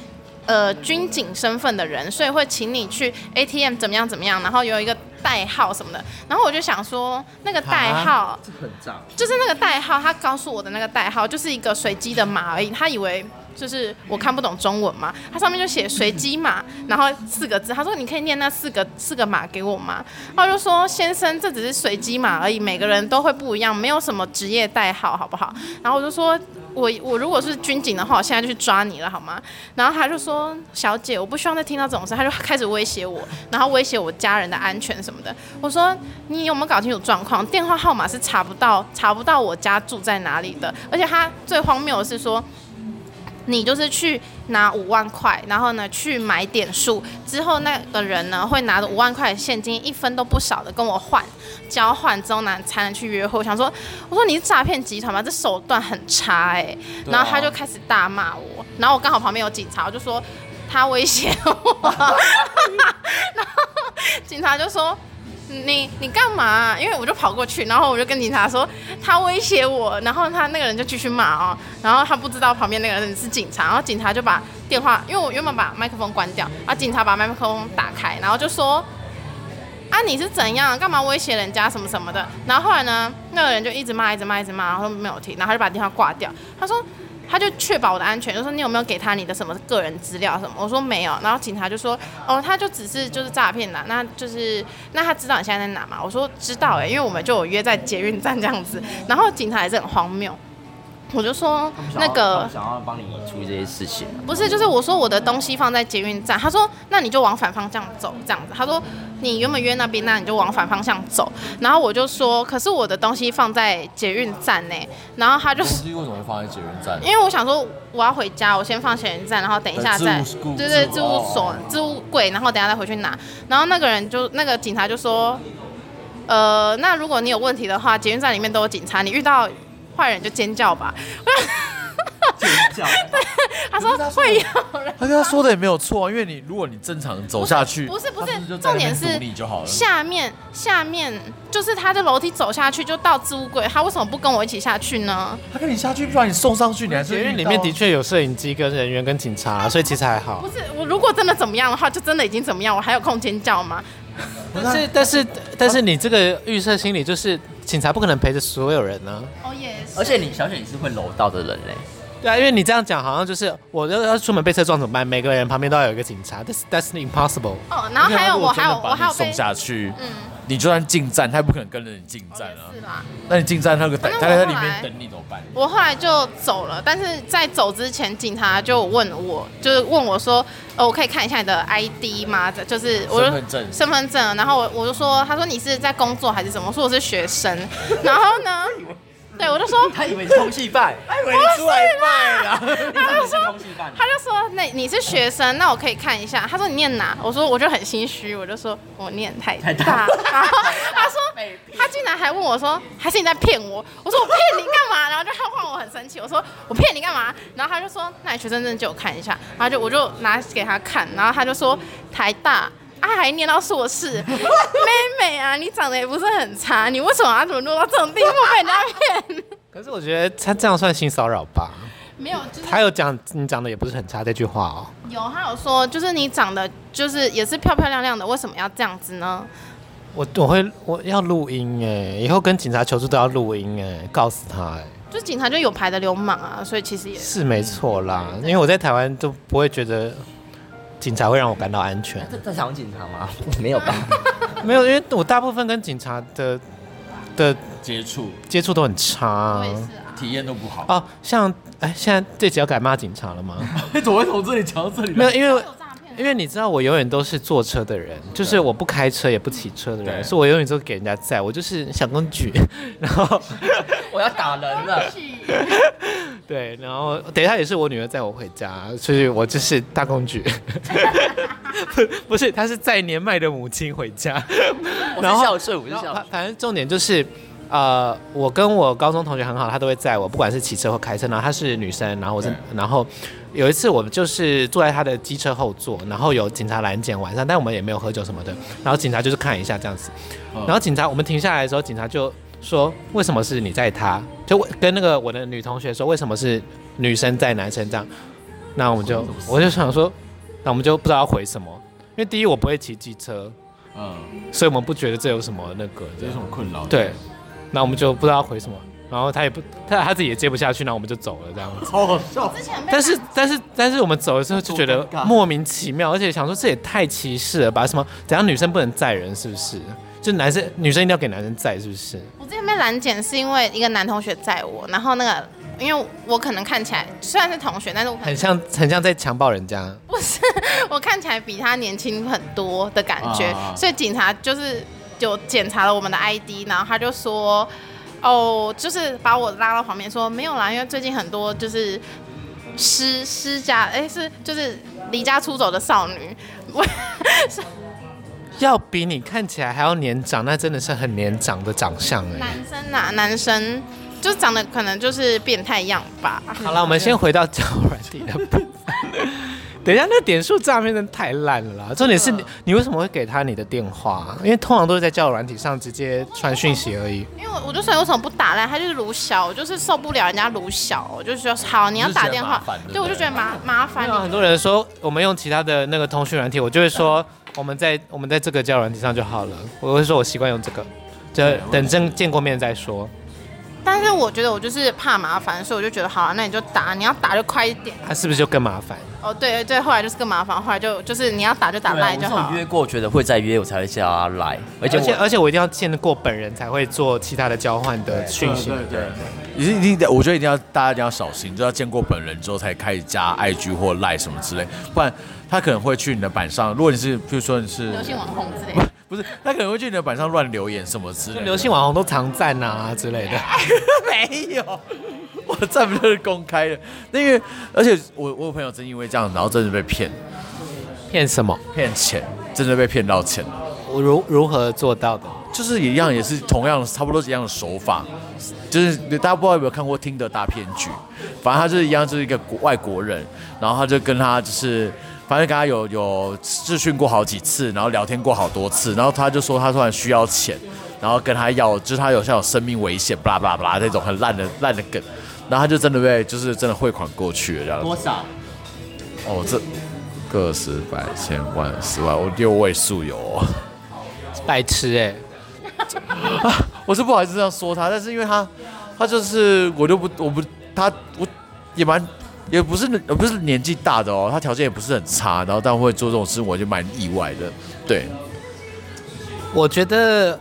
呃军警身份的人，所以会请你去 ATM 怎么样怎么样，然后有一个代号什么的，然后我就想说那个代号。就是那个代号，他告诉我的那个代号就是一个随机的码而已，他以为。就是我看不懂中文嘛，它上面就写随机码，然后四个字，他说你可以念那四个四个码给我吗？然后就说先生，这只是随机码而已，每个人都会不一样，没有什么职业代号，好不好？然后我就说我我如果是军警的话，我现在就去抓你了，好吗？然后他就说小姐，我不希望再听到这种事，他就开始威胁我，然后威胁我家人的安全什么的。我说你有没有搞清楚状况？电话号码是查不到查不到我家住在哪里的，而且他最荒谬的是说。你就是去拿五万块，然后呢去买点数，之后那个人呢会拿着五万块的现金，一分都不少的跟我换，交换之后呢才能去约会。我想说，我说你是诈骗集团吗？这手段很差哎、欸。然后他就开始大骂我，然后我刚好旁边有警察，我就说他威胁我，然后警察就说。你你干嘛？因为我就跑过去，然后我就跟警察说他威胁我，然后他那个人就继续骂哦，然后他不知道旁边那个人是警察，然后警察就把电话，因为我原本把麦克风关掉，然后警察把麦克风打开，然后就说啊你是怎样，干嘛威胁人家什么什么的，然后后来呢，那个人就一直骂一直骂一直骂，然后没有停，然后他就把电话挂掉，他说。他就确保我的安全，就说你有没有给他你的什么个人资料什么？我说没有，然后警察就说哦，他就只是就是诈骗啦，那就是那他知道你现在在哪吗？我说知道哎、因为我们就有约在捷运站这样子，然后警察也是很荒谬。我就说那个想要帮你处理这些事情，不是，就是我说我的东西放在捷运站，他说那你就往反方向走这样子。他说你原本约那边，那你就往反方向走。然后我就说，可是我的东西放在捷运站呢。然后他就东西为什么会放在捷运站？因为我想说我要回家，我先放捷运站，然后等一下再对对置物所置物柜，然后等下再回去拿。然后那个人就那个警察就说，呃，那如果你有问题的话，捷运站里面都有警察，你遇到。坏人就尖叫吧，尖叫。对，他说会有人。他跟他说的也没有错，因为你如果你正常走下去，不是不是，是重点是下面下面就是他的楼梯走下去就到置物柜，他为什么不跟我一起下去呢？他跟你下去，不然你送上去，你还是因为里面的确有摄影机跟人员跟警察，所以其实还好。不是我如果真的怎么样的话，就真的已经怎么样，我还有空尖叫吗？但是但是但是你这个预设心理就是。警察不可能陪着所有人呢。哦也是。而且你小雪你是会楼道的人嘞。对啊，因为你这样讲，好像就是我要要出门被车撞怎么办？每个人旁边都要有一个警察，That's that's impossible。哦，然后还有我还有我还有送下去，嗯，你就算进站，他也不可能跟着你进站啊。是吧？那你进站，他个等他在里面等你怎么办？我后来就走了，但是在走之前，警察就问我，就是问我说，呃，我可以看一下你的 ID 吗？就是我身份证，身份证。然后我我就说，他说你是在工作还是什么？我说我是学生。然后呢？对，我就说 他以为是通缉犯，他以为是外卖啦。他就说，他就说，那你是学生，那我可以看一下。他说你念哪？我说我就很心虚，我就说我念台大。然后 他说，他竟然还问我说，还是你在骗我？我说我骗你干嘛？然后就他换我很生气，我说我骗你干嘛？然后他就说，那你学生证借我看一下。然后就我就拿给他看，然后他就说台大。啊，还念到硕士，妹妹啊，你长得也不是很差，你为什么要怎么落到这种地步被人家骗？可是我觉得他这样算性骚扰吧？没有，就是、他有讲你长得也不是很差这句话哦。有，他有说就是你长得就是也是漂漂亮亮的，为什么要这样子呢？我我会我要录音哎，以后跟警察求助都要录音哎，告诉他哎。就警察就有牌的流氓啊，所以其实也是没错啦。因为我在台湾都不会觉得警察会让我感到安全。在台湾警察吗？没有吧？没有，因为我大部分跟警察的的接触接触都很差，啊，体验都不好。哦，像哎，现在这集要改骂警察了吗？你 怎么会从这里讲到这里？没有，因为。因为你知道我永远都是坐车的人，就是我不开车也不骑车的人，所以我永远都给人家载，我就是小公举，然后我要打人了。对，然后等一下也是我女儿载我回家，所以我就是大公举。不不是，她是载年迈的母亲回家。然后孝顺，我是孝顺。反正重点就是，呃，我跟我高中同学很好，她都会载我，不管是骑车或开车。然后她是女生，然后我是，然后。有一次，我们就是坐在她的机车后座，然后有警察拦检晚上，但我们也没有喝酒什么的。然后警察就是看一下这样子，然后警察我们停下来的时候，警察就说：“为什么是你载他？”就跟那个我的女同学说：“为什么是女生载男生这样？”那我们就我就想说，那我们就不知道要回什么，因为第一我不会骑机车，嗯，所以我们不觉得这有什么那个有什么困扰。对，那我们就不知道要回什么。然后他也不，他他自己也接不下去，然后我们就走了这样子。好好笑。但是但是但是我们走的时候就觉得莫名其妙，而且想说这也太歧视了吧？什么怎样女生不能载人是不是？就男生女生一定要给男生载是不是？我之前被拦检是因为一个男同学载我，然后那个因为我可能看起来虽然是同学，但是我很像很像在强暴人家。不是，我看起来比他年轻很多的感觉，所以警察就是就检查了我们的 ID，然后他就说。哦，oh, 就是把我拉到旁边说没有啦，因为最近很多就是失失家，哎，是就是离家出走的少女，我 要比你看起来还要年长，那真的是很年长的长相哎。男生呐，男生就长得可能就是变态样吧。好了，我们先回到交友软体的部分。等一下，那点数诈骗真的太烂了啦！重点是你，你为什么会给他你的电话？因为通常都是在交友软体上直接传讯息而已。因为我就说为什么不打烂，他就是卢小，我就是受不了人家卢小，我就说好，你要打电话，对，我就觉得麻麻烦。有很多人说我们用其他的那个通讯软体，我就会说我们在我们在这个交友软件上就好了。我会说我习惯用这个，就等真见过面再说。但是我觉得我就是怕麻烦，所以我就觉得好啊，那你就打，你要打就快一点。他是不是就更麻烦？哦，对对对，后来就是更麻烦，后来就就是你要打就打赖就好。我约过，觉得会再约，我才会叫他来。而且而且我一定要见得过本人才会做其他的交换的讯息。对对对，一定一定，我觉得一定要大家一定要小心，就要见过本人之后才开始加 IG 或赖什么之类，不然他可能会去你的板上。如果你是，比如说你是流行网红之类。不是，他可能会去你的板上乱留言什么之类的。流行网红都常赞啊之类的。没有，我赞不就是公开的。那个，而且我我有朋友真因为这样，然后真的被骗。骗什么？骗钱，真的被骗到钱。我如如何做到的？就是一样，也是同样，差不多是一样的手法。就是大家不知道有没有看过《听的大骗局》，反正他就是一样，就是一个国外国人，然后他就跟他就是。反正跟他有有视讯过好几次，然后聊天过好多次，然后他就说他突然需要钱，然后跟他要，就是他有像有生命危险，巴拉巴拉巴拉那种很烂的烂的梗，然后他就真的被就是真的汇款过去了这样子。多少？哦，这个十百千万十万，我六位数有哦。白痴哎、欸！我是不好意思这样说他，但是因为他他就是我就不我不他我也蛮。也不是，呃，不是年纪大的哦，他条件也不是很差，然后但会做这种事，我就蛮意外的。对，我觉得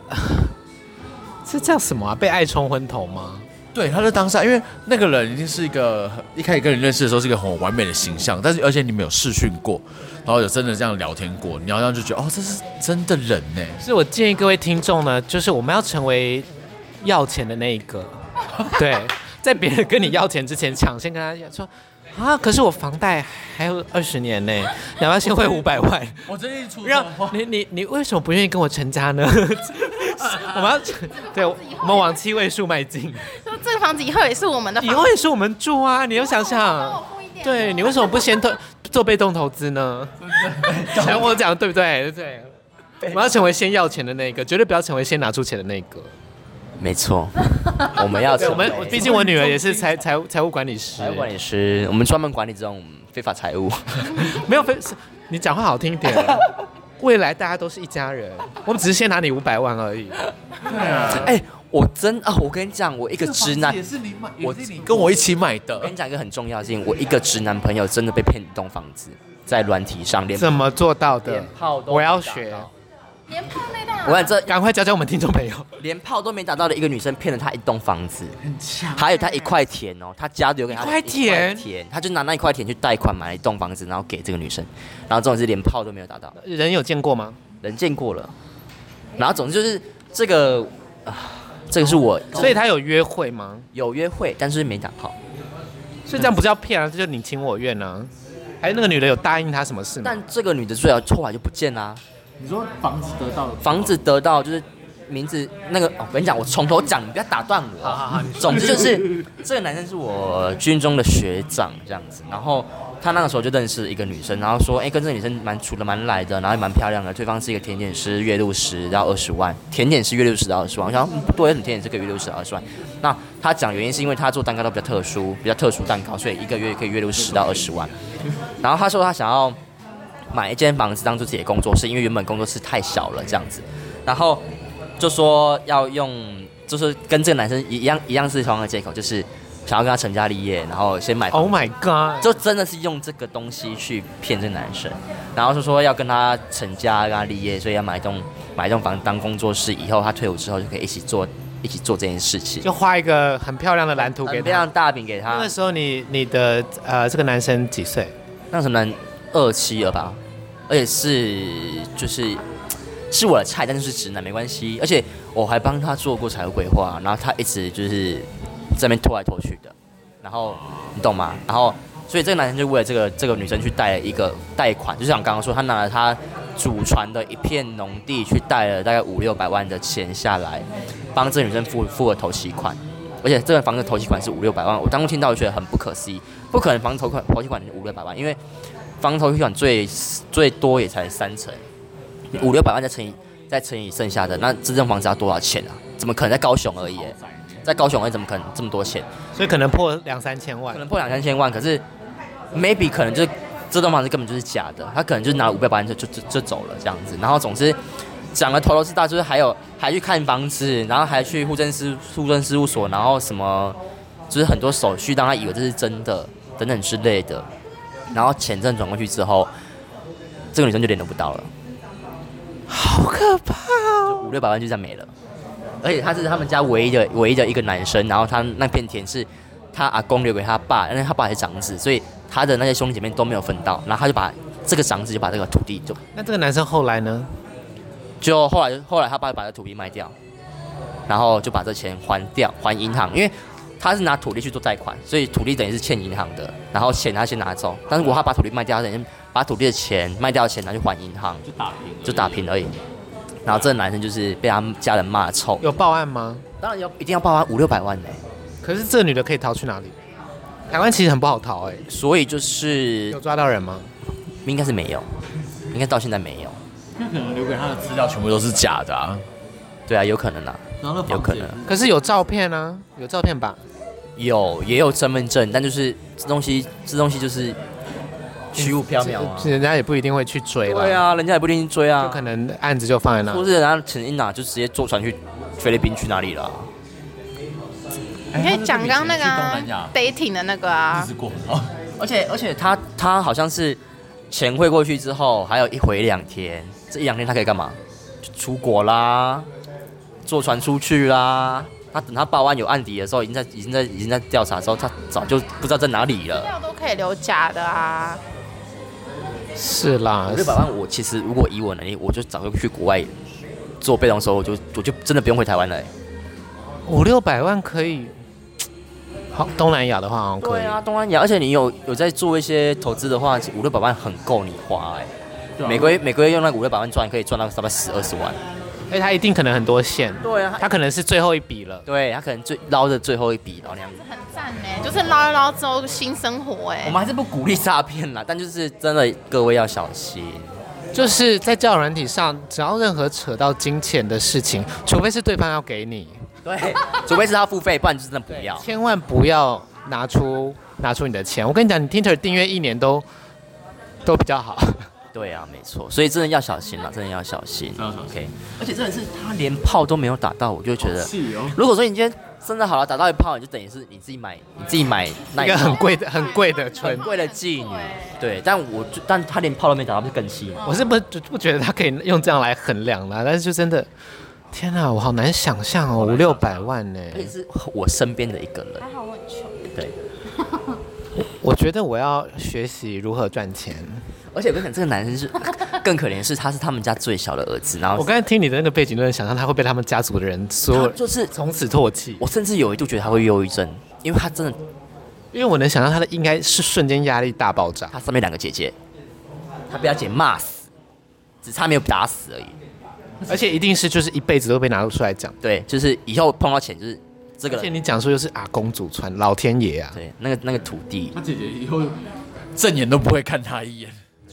这叫什么啊？被爱冲昏头吗？对，他在当下，因为那个人已经是一个一开始跟你认识的时候是一个很完美的形象，但是而且你们有试训过，然后有真的这样聊天过，你好像就觉得哦，这是真的人呢。所以我建议各位听众呢，就是我们要成为要钱的那一个，对，在别人跟你要钱之前，抢先跟他说。啊！可是我房贷还有二十年呢，你要先汇五百万。我真的出让你你你为什么不愿意跟我成家呢？我们要对，我们往七位数迈进。说 这个房子以后也是我们的，以后也是我们住啊！你要想想，对你为什么不先投做被动投资呢？像我讲对不对？对，我们要成为先要钱的那个，绝对不要成为先拿出钱的那个。没错，我们要我们毕竟我女儿也是财财务财务管理师，财务管理师，我们专门管理这种非法财务。没有非，你讲话好听一点。未来大家都是一家人，我们只是先拿你五百万而已。对啊，哎、我真啊，我跟你讲，我一个直男，也是你买，是你跟我一起买的我跟。你讲一个很重要的事情，我一个直男朋友真的被骗一栋房子，在软体上连怎么做到的我要学到连炮没打我看这赶快教教我们听众朋友。连炮都没打到的一个女生骗了他一栋房子，很强还有他一块田哦，他家留给他一块田田，他就拿那一块田去贷款买了一栋房子，然后给这个女生，然后这种是连炮都没有打到，人有见过吗？人见过了，然后总之就是这个啊，这个是我所以他有约会吗？有约会，但是没打炮。所以这样不是要骗啊？这就你情我愿啊？还有那个女的有答应他什么事吗？但这个女的最后后来就不见啦、你说房子得到了房子得到就是名字那个，哦、我跟你讲，我从头讲，你不要打断我。好好好，总之就是这个男生是我军中的学长这样子，然后他那个时候就认识一个女生，然后说，哎、跟这个女生蛮处的蛮来的，然后也蛮漂亮的，对方是一个甜点师，月入十到二十万，甜点师月入十到二十万，我想嗯不对，很甜点师可以月入十到二十万。那他讲原因是因为他做蛋糕都比较特殊，比较特殊蛋糕，所以一个月可以月入十到二十万。然后他说他想要买一间房子当做自己的工作室，因为原本工作室太小了这样子，然后就说要用，就是跟这个男生一样一样是同样的借口，就是想要跟他成家立业，然后先买 Oh my god！就真的是用这个东西去骗这个男生，然后就说要跟他成家，跟他立业，所以要买一栋买一栋房当工作室，以后他退伍之后就可以一起做一起做这件事情，就画一个很漂亮的蓝图给他很亮。大饼给他那。时候你你的呃这个男生几岁？那什么男二七了吧，而且是就是是我的菜，但是是直男没关系，而且我还帮他做过财务规划，然后他一直就是在那边拖来拖去的，然后你懂吗？然后所以这个男生就为了这个这个女生去贷了一个贷款，就像刚刚说，他拿了他祖传的一片农地去贷了大概五六百万的钱下来，帮这个女生付付了头期款。而且这个房子头期款是五六百万，我当初听到就觉得很不可思议，不可能房子头款头期款五六百万，因为房头期款最最多也才三成，五六百万再乘以再乘以剩下的，那这栋房子要多少钱啊？怎么可能在高雄而已？在高雄而已，怎么可能这么多钱？所以可能破两三千万可。能破两三千万，可是 maybe 可能就是这栋房子根本就是假的，他可能就是拿五百万就就就就走了这样子，然后总之。讲的头头是道，就是还有还去看房子，然后还去户政事户政事务所，然后什么就是很多手续，让他以为这是真的等等之类的。然后钱真转过去之后，这个女生就联络不到了，好可怕哦！五六百万就这样没了。而且他是他们家唯一的唯一的一个男生，然后他那片田是他阿公留给他爸，因为他爸是长子，所以他的那些兄弟姐妹都没有分到。然后他就把这个长子就把这个土地就那这个男生后来呢？就后来，后来他爸把这土地卖掉，然后就把这钱还掉，还银行，因为他是拿土地去做贷款，所以土地等于是欠银行的，然后钱他先拿走。但是如果他把土地卖掉，他等于把土地的钱卖掉的钱拿去还银行，就打平，就打平而已。然后这个男生就是被他们家人骂臭，有报案吗？当然要一定要报案五六百万呢、可是这个女的可以逃去哪里？台湾其实很不好逃哎、所以就是有抓到人吗？应该是没有，应该到现在没有。那可能留给他的资料全部都是假的啊。对啊，有可能啊，然后有可能可是有照片啊，有照片吧？有也有身份证，但就是这东西，这东西就是虚无缥缈啊。人家也不一定会去追了。对，啊，人家也不一定追啊，就可能案子就放在那或。是人家钱一拿就直接坐船去菲律宾去哪里了啊、你可以讲刚刚那个、dating 的那个啊日，子过很好。而且而且他他好像是钱汇过去之后，还有一回两天，这一两天他可以干嘛？出国啦，坐船出去啦。他等他报案有案底的时候，已经在已经在已经在调查的时候，他早就不知道在哪里了。料都可以留假的啊。是啦五，六百万，我其实如果以我能力，我就早就去国外做被动收入，我就我就真的不用回台湾了、欸。五六百万可以。好，东南亚的话好像可以。对啊，东南亚，而且你有有在做一些投资的话，五六百万很够你花哎、每个月每个月用那五六百万赚，可以赚到大概十二十万。哎，他一定可能很多线。对啊，他可能是最后一笔了。对他可能最捞的最后一笔，然后那样子。很赞呢，就是捞一捞之后新生活哎我。们还是不鼓励诈骗啦，但就是真的各位要小心。就是在交友软体上，只要任何扯到金钱的事情，除非是对方要给你，对，除非是他付费，不然就是真的不要。千万不要拿出拿出你的钱。我跟你讲，你 Tinder 订阅一年都都比较好。对啊，没错，所以真的要小心了，真的要小心。要小心 OK，而且真的是他连炮都没有打到，我就觉得，哦如果说你今天真的好了，打到一炮，你就等于是你自己买，你自己买那一个很贵贵的、很贵的很。贵的妓女。对，但我就但他连炮都没打到，不是更气吗？我是不就不觉得他可以用这样来衡量啦，但是就真的，天哪，我好难想象哦，五六百万呢。而且是我身边的一个人。还好我很穷。对，我觉得我要学习如何赚钱。而且我跟你讲，这个男生是更可怜，是他是他们家最小的儿子，然后我刚才听你的那个背景，都能想象他会被他们家族的人说就是从此唾弃。我甚至有一度觉得他会忧郁症，因为他真的因为我能想象他的应该是瞬间压力大爆炸。他上面两个姐姐，他被他姐骂死，只差没有打死而已。而且一定是就是一辈子都被拿出来讲。对，就是以后碰到钱就是这个而且，你讲说又是啊公主穿，老天爷啊，对，那个那个土地，他姐姐以后正眼都不会看他一眼。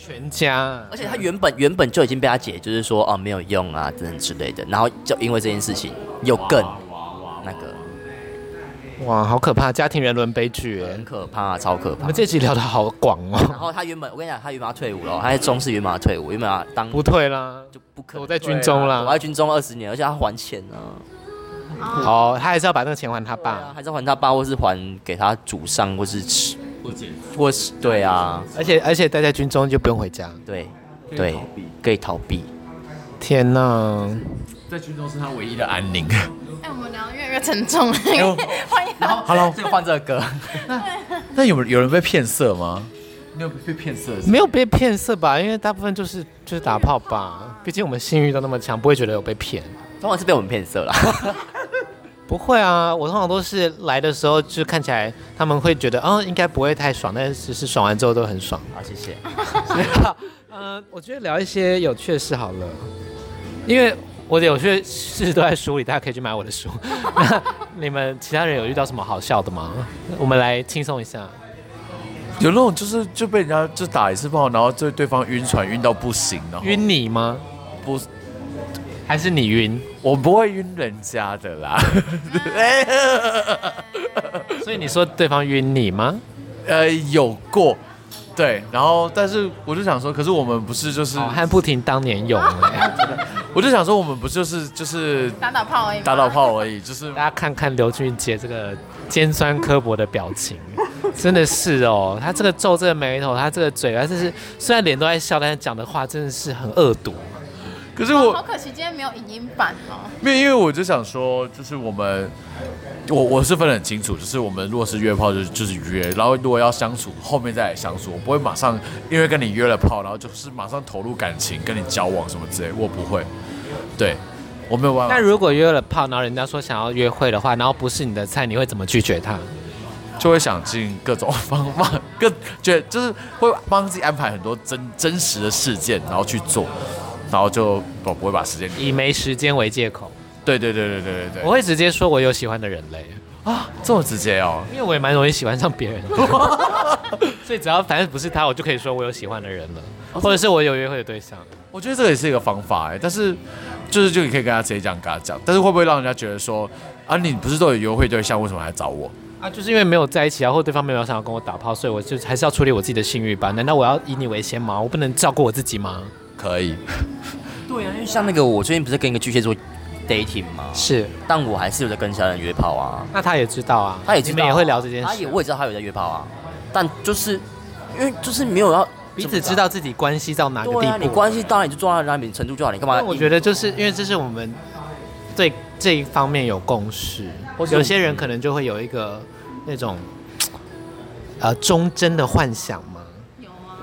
全家。而且他原本原本就已经被他姐就是说哦没有用啊等等之类的，然后就因为这件事情又更那个哇，好可怕，家庭人伦悲剧哎很。可怕，超可怕我们。这集聊得好广哦然哦，后他原本我跟你讲，他原本要退伍了，他在中是原本要退伍，原本要当不退啦，就不可我在军中啦我。在军中二十年，而且他还钱呢、哦，他还是要把那个钱还他爸，还是还他爸，或是还给他祖上，或是或是对啊，而且而且待在军中就不用回家。对对，可以逃避。天哪！在军中是他唯一的安宁。哎，我们聊得越来越沉重了。欢迎。好了，就换这个歌。那有有人被骗色吗？没有被骗色？没有被骗色吧？因为大部分就是就是打炮吧。毕竟我们性欲都那么强，不会觉得有被骗。当然是被我们骗色了。不会啊，我通常都是来的时候就看起来他们会觉得，哦，应该不会太爽，但是只是爽完之后都很爽。好，谢谢。呃，我觉得聊一些有趣的事好了，因为我的有趣的事都在书里，大家可以去买我的书。那你们其他人有遇到什么好笑的吗？我们来轻松一下。有那种就是就被人家就打一次炮，然后就对方晕船晕到不行，然后晕你吗？不，还是你晕？我不会晕人家的啦。所以你说对方晕你吗？呃，有过，对，然后但是我就想说，可是我们不是就是，好汉不停当年勇哎、我就想说，我们不就是就是打打炮而已。打打炮而已，就是 大家看看刘俊杰这个尖酸刻薄的表情，真的是哦，他这个皱这个眉头，他这个嘴，他就是虽然脸都在笑，但是讲的话真的是很恶毒。可是哦好可惜今天没有影音版哦。没有，因为我就想说，就是我们，我我是分得很清楚，就是我们如果是约炮就就是约，然后如果要相处，后面再来相处，我不会马上因为跟你约了炮，然后就是马上投入感情跟你交往什么之类，我不会，对我没有办法那，如果约了炮，然后人家说想要约会的话，然后不是你的菜，你会怎么拒绝他？就会想尽各种方法，各觉得就是会帮自己安排很多真真实的事件，然后去做，然后就不不会把时间，以没时间为借口，对对对对对对对，我会直接说我有喜欢的人类，啊这么直接哦，因为我也蛮容易喜欢上别人的，所以只要反正不是他，我就可以说我有喜欢的人了，或者是我有约会的对象。我觉得这个也是一个方法哎，但是就是就你可以跟他直接讲，跟他讲，但是会不会让人家觉得说啊，你不是都有约会对象，为什么还找我？啊，就是因为没有在一起啊，或对方没有想要跟我打炮，所以我就还是要处理我自己的性欲吧？难道我要以你为先吗？我不能照顾我自己吗？可以，对啊，因为 像那个我最近不是跟一个巨蟹座 dating 吗？是，但我还是有在跟其他人约炮啊。那他也知道啊，他也知道啊、你们也会聊这件事啊，他也我也知道他有在约炮啊，但就是因为就是没有要彼此知道自己关系到哪个对啊，你地步。关系当然你就做到哪里程度就好，你干嘛？我觉得就是因为这是我们对这一方面有共识，有些人可能就会有一个那种呃忠贞的幻想嘛，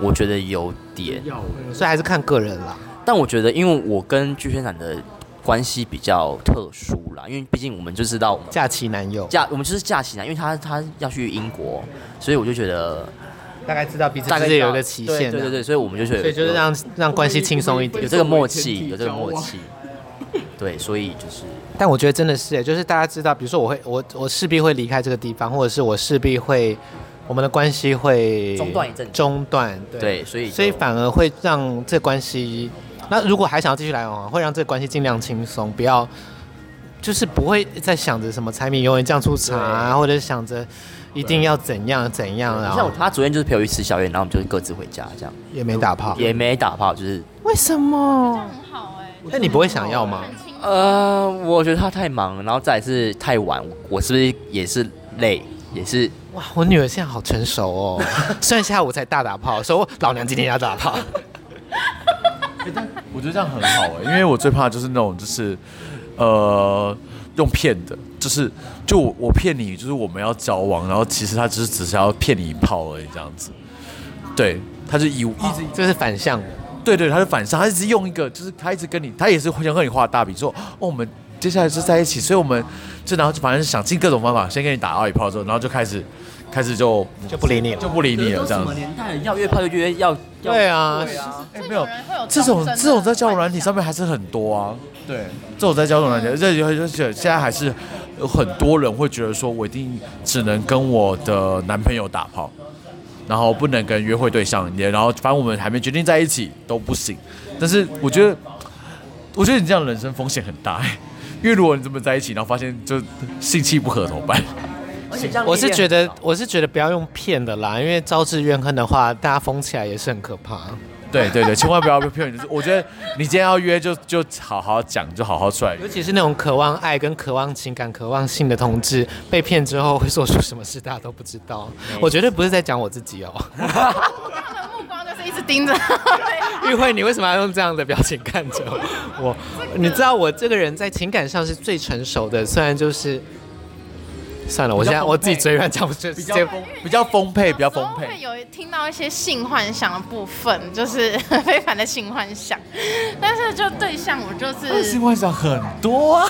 我觉得有点，所以还是看个人啦。但我觉得因为我跟巨蟹男的关系比较特殊啦，因为毕竟我们就知道我们假期男友假我们就是假期男，因为他他要去英国，所以我就觉得大概知道彼此大概有一个期限，对对对对，所以我们就觉得所以就是让让关系轻松一点有。这个默契，有这个默契，对，所以就是但我觉得真的是，就是大家知道，比如说我会我我势必会离开这个地方，或者是我势必会我们的关系会中断一阵中断，对，所以所以反而会让这关系，那如果还想要继续来往，会让这关系尽量轻松，不要就是不会再想着什么柴米油盐酱醋茶啊，或者想着一定要怎样怎样。然后像他昨天就是陪我去吃宵夜，然后我们就各自回家，这样也没打炮，也没打炮，就是为什么？很好哎。那你不会想要吗？呃，我觉得他太忙，然后再是太晚，我是不是也是累，也是哇，我女儿现在好成熟哦，虽然下午才大打炮，说老娘今天要打炮。我觉得这样很好哎，因为我最怕就是那种就是，呃，用骗的，就是就我骗你，就是我们要交往，然后其实他只是只是要骗你一炮而已，这样子。对，他就以一直这是反向的，对对，他是反向，他一直用一个，就是他一直跟你，他也是想跟你画大饼，说哦，我们接下来是在一起，所以我们就然后就反正想尽各种方法，先给你打到一炮之后，然后就开始。开始就就不理你了，就不理你了，这样。什么年代要约炮就约要？对啊，对啊。哎，没有这种这种在交友软体上面还是很多啊。对，这种在交友软体，这而且现在还是有很多人会觉得说，我一定只能跟我的男朋友打炮，然后不能跟约会对象，也然后反正我们还没决定在一起都不行。但是我觉得，我觉得你这样人生风险很大，因为如果你这么在一起，然后发现就性气不合怎么办？我是觉得，我是觉得不要用骗的啦，因为招致怨恨的话，大家疯起来也是很可怕。对对对，千万不要被骗。就是我觉得你今天要约就，就就好好讲，就好好出来。尤其是那种渴望爱、跟渴望情感、渴望性的同志，被骗之后会做出什么事，大家都不知道。我绝对不是在讲我自己哦。一直盯着。玉慧，你为什么要用这样的表情看着我？你知道我这个人在情感上是最成熟的，虽然就是。算了，我现在我自己嘴软讲不出，比较比较丰沛，比较丰沛。会有听到一些性幻想的部分，就是 非凡的性幻想，但是就对象我就是性幻想很多啊。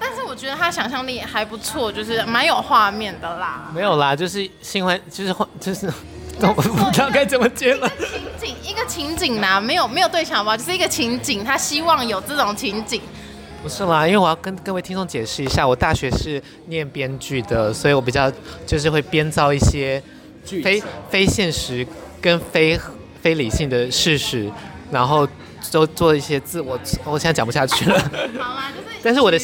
但是我觉得他想象力还不错，就是蛮有画面的啦。没有啦，就是性幻，就是幻，就是我不知道该怎么接了。情景一个情景啦，没有没有对象好不好？就是一个情景，他希望有这种情景。不是啦，因为我要跟各位听众解释一下，我大学是念编剧的，所以我比较就是会编造一些非非现实跟非非理性的事实，然后都做一些自我，我现在讲不下去了。好啊，就是。但是我的，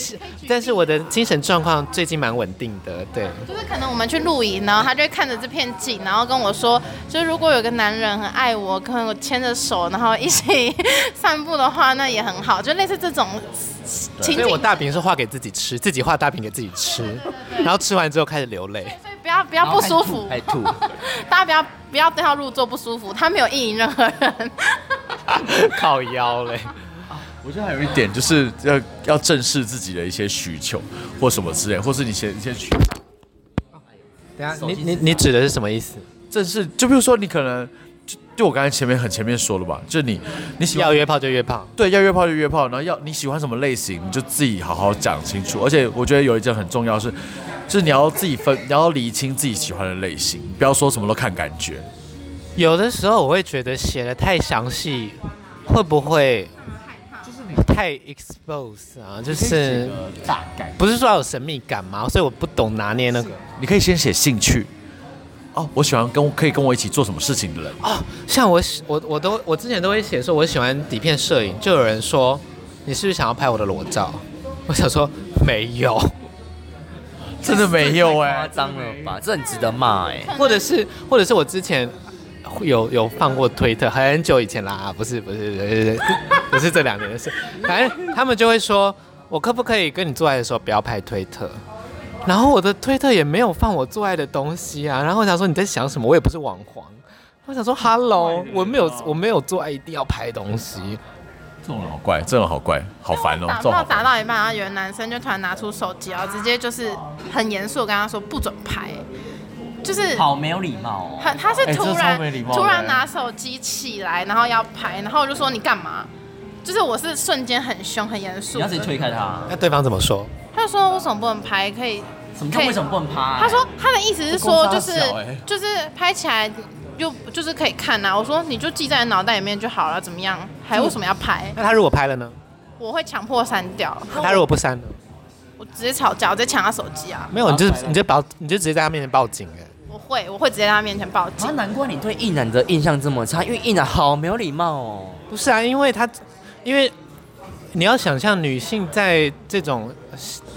但是我的精神状况最近蛮稳定的，对。就是可能我们去露营，然后他就会看着这片景，然后跟我说，就是如果有个男人很爱我，可能我牵着手，然后一起散步的话，那也很好，就类似这种情景。所以我大饼是画给自己吃，自己画大饼给自己吃，然后吃完之后开始流泪。所以不要不要不舒服，爱吐，大家不要不要对他入座不舒服，他没有意淫任何人。靠腰嘞。我觉得还有一点就是要要正视自己的一些需求或什么之类，或是你先先去。等下，你你你指的是什么意思？正视，就比如说你可能就就我刚才前面很前面说了吧，就你你喜欢要约炮就约炮，对，要约炮就约炮，然后要你喜欢什么类型，你就自己好好讲清楚。而且我觉得有一件很重要是，就是你要自己分，你要理清自己喜欢的类型，不要说什么都看感觉。有的时候我会觉得写的太详细，会不会？太 expose 啊，就是大概不是说要有神秘感吗？所以我不懂拿捏那个。你可以先写兴趣哦，我喜欢跟可以跟我一起做什么事情的人哦。像我我我都我之前都会写说，我喜欢底片摄影，就有人说你是不是想要拍我的裸照？我想说没有，真的没有哎，夸张了吧？这很值得骂哎，或者是或者是我之前。有有放过推特，很久以前啦，不是不是不是不是这两年的事，反正他们就会说，我可不可以跟你做爱的时候不要拍推特？然后我的推特也没有放我做爱的东西啊，然后我想说你在想什么？我也不是网黄，我想说 Hello，我没有我没有做爱一定要拍东西，这种人好怪，这种好怪，好烦哦。打炮打到一半，然后有个男生就突然拿出手机，然后直接就是很严肃跟他说不准拍。就是好没有礼貌哦，很他是突然突然拿手机起来，然后要拍，然后我就说你干嘛？就是我是瞬间很凶很严肃，你要直接推开他。那对方怎么说？他就说为什么不能拍？可以？什么？为什么不能拍？他说他的意思是说就是就是拍起来就就是可以看呐。我说你就记在脑袋里面就好了，怎么样？还为什么要拍？那他如果拍了呢？我会强迫删掉。他如果不删呢？我直接吵架，我直接抢他手机啊！没有，你就你就报，你就直接在他面前报警哎。我会，我会直接在他面前报警。啊，难怪你对一男的印象这么差，因为一男好没有礼貌哦。不是啊，因为他，因为你要想象女性在这种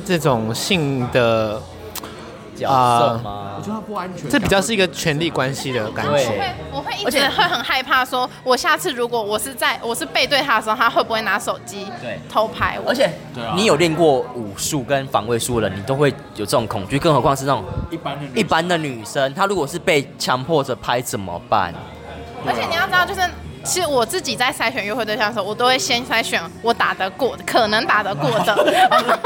这种性的角色吗？我觉得他不安全，这比较是一个权力关系的感对觉。会，我会一直会很害怕，说我下次如果我是在我是背对他的时候，他会不会拿手机对偷拍我？而且对啊你有练过武术跟防卫术的人，你都会有这种恐惧，更何况是那种一般的一般的女生，她如果是被强迫着拍怎么办？而且你要知道，就是其实我自己在筛选约会对象的时候，我都会先筛选我打得过的，可能打得过的。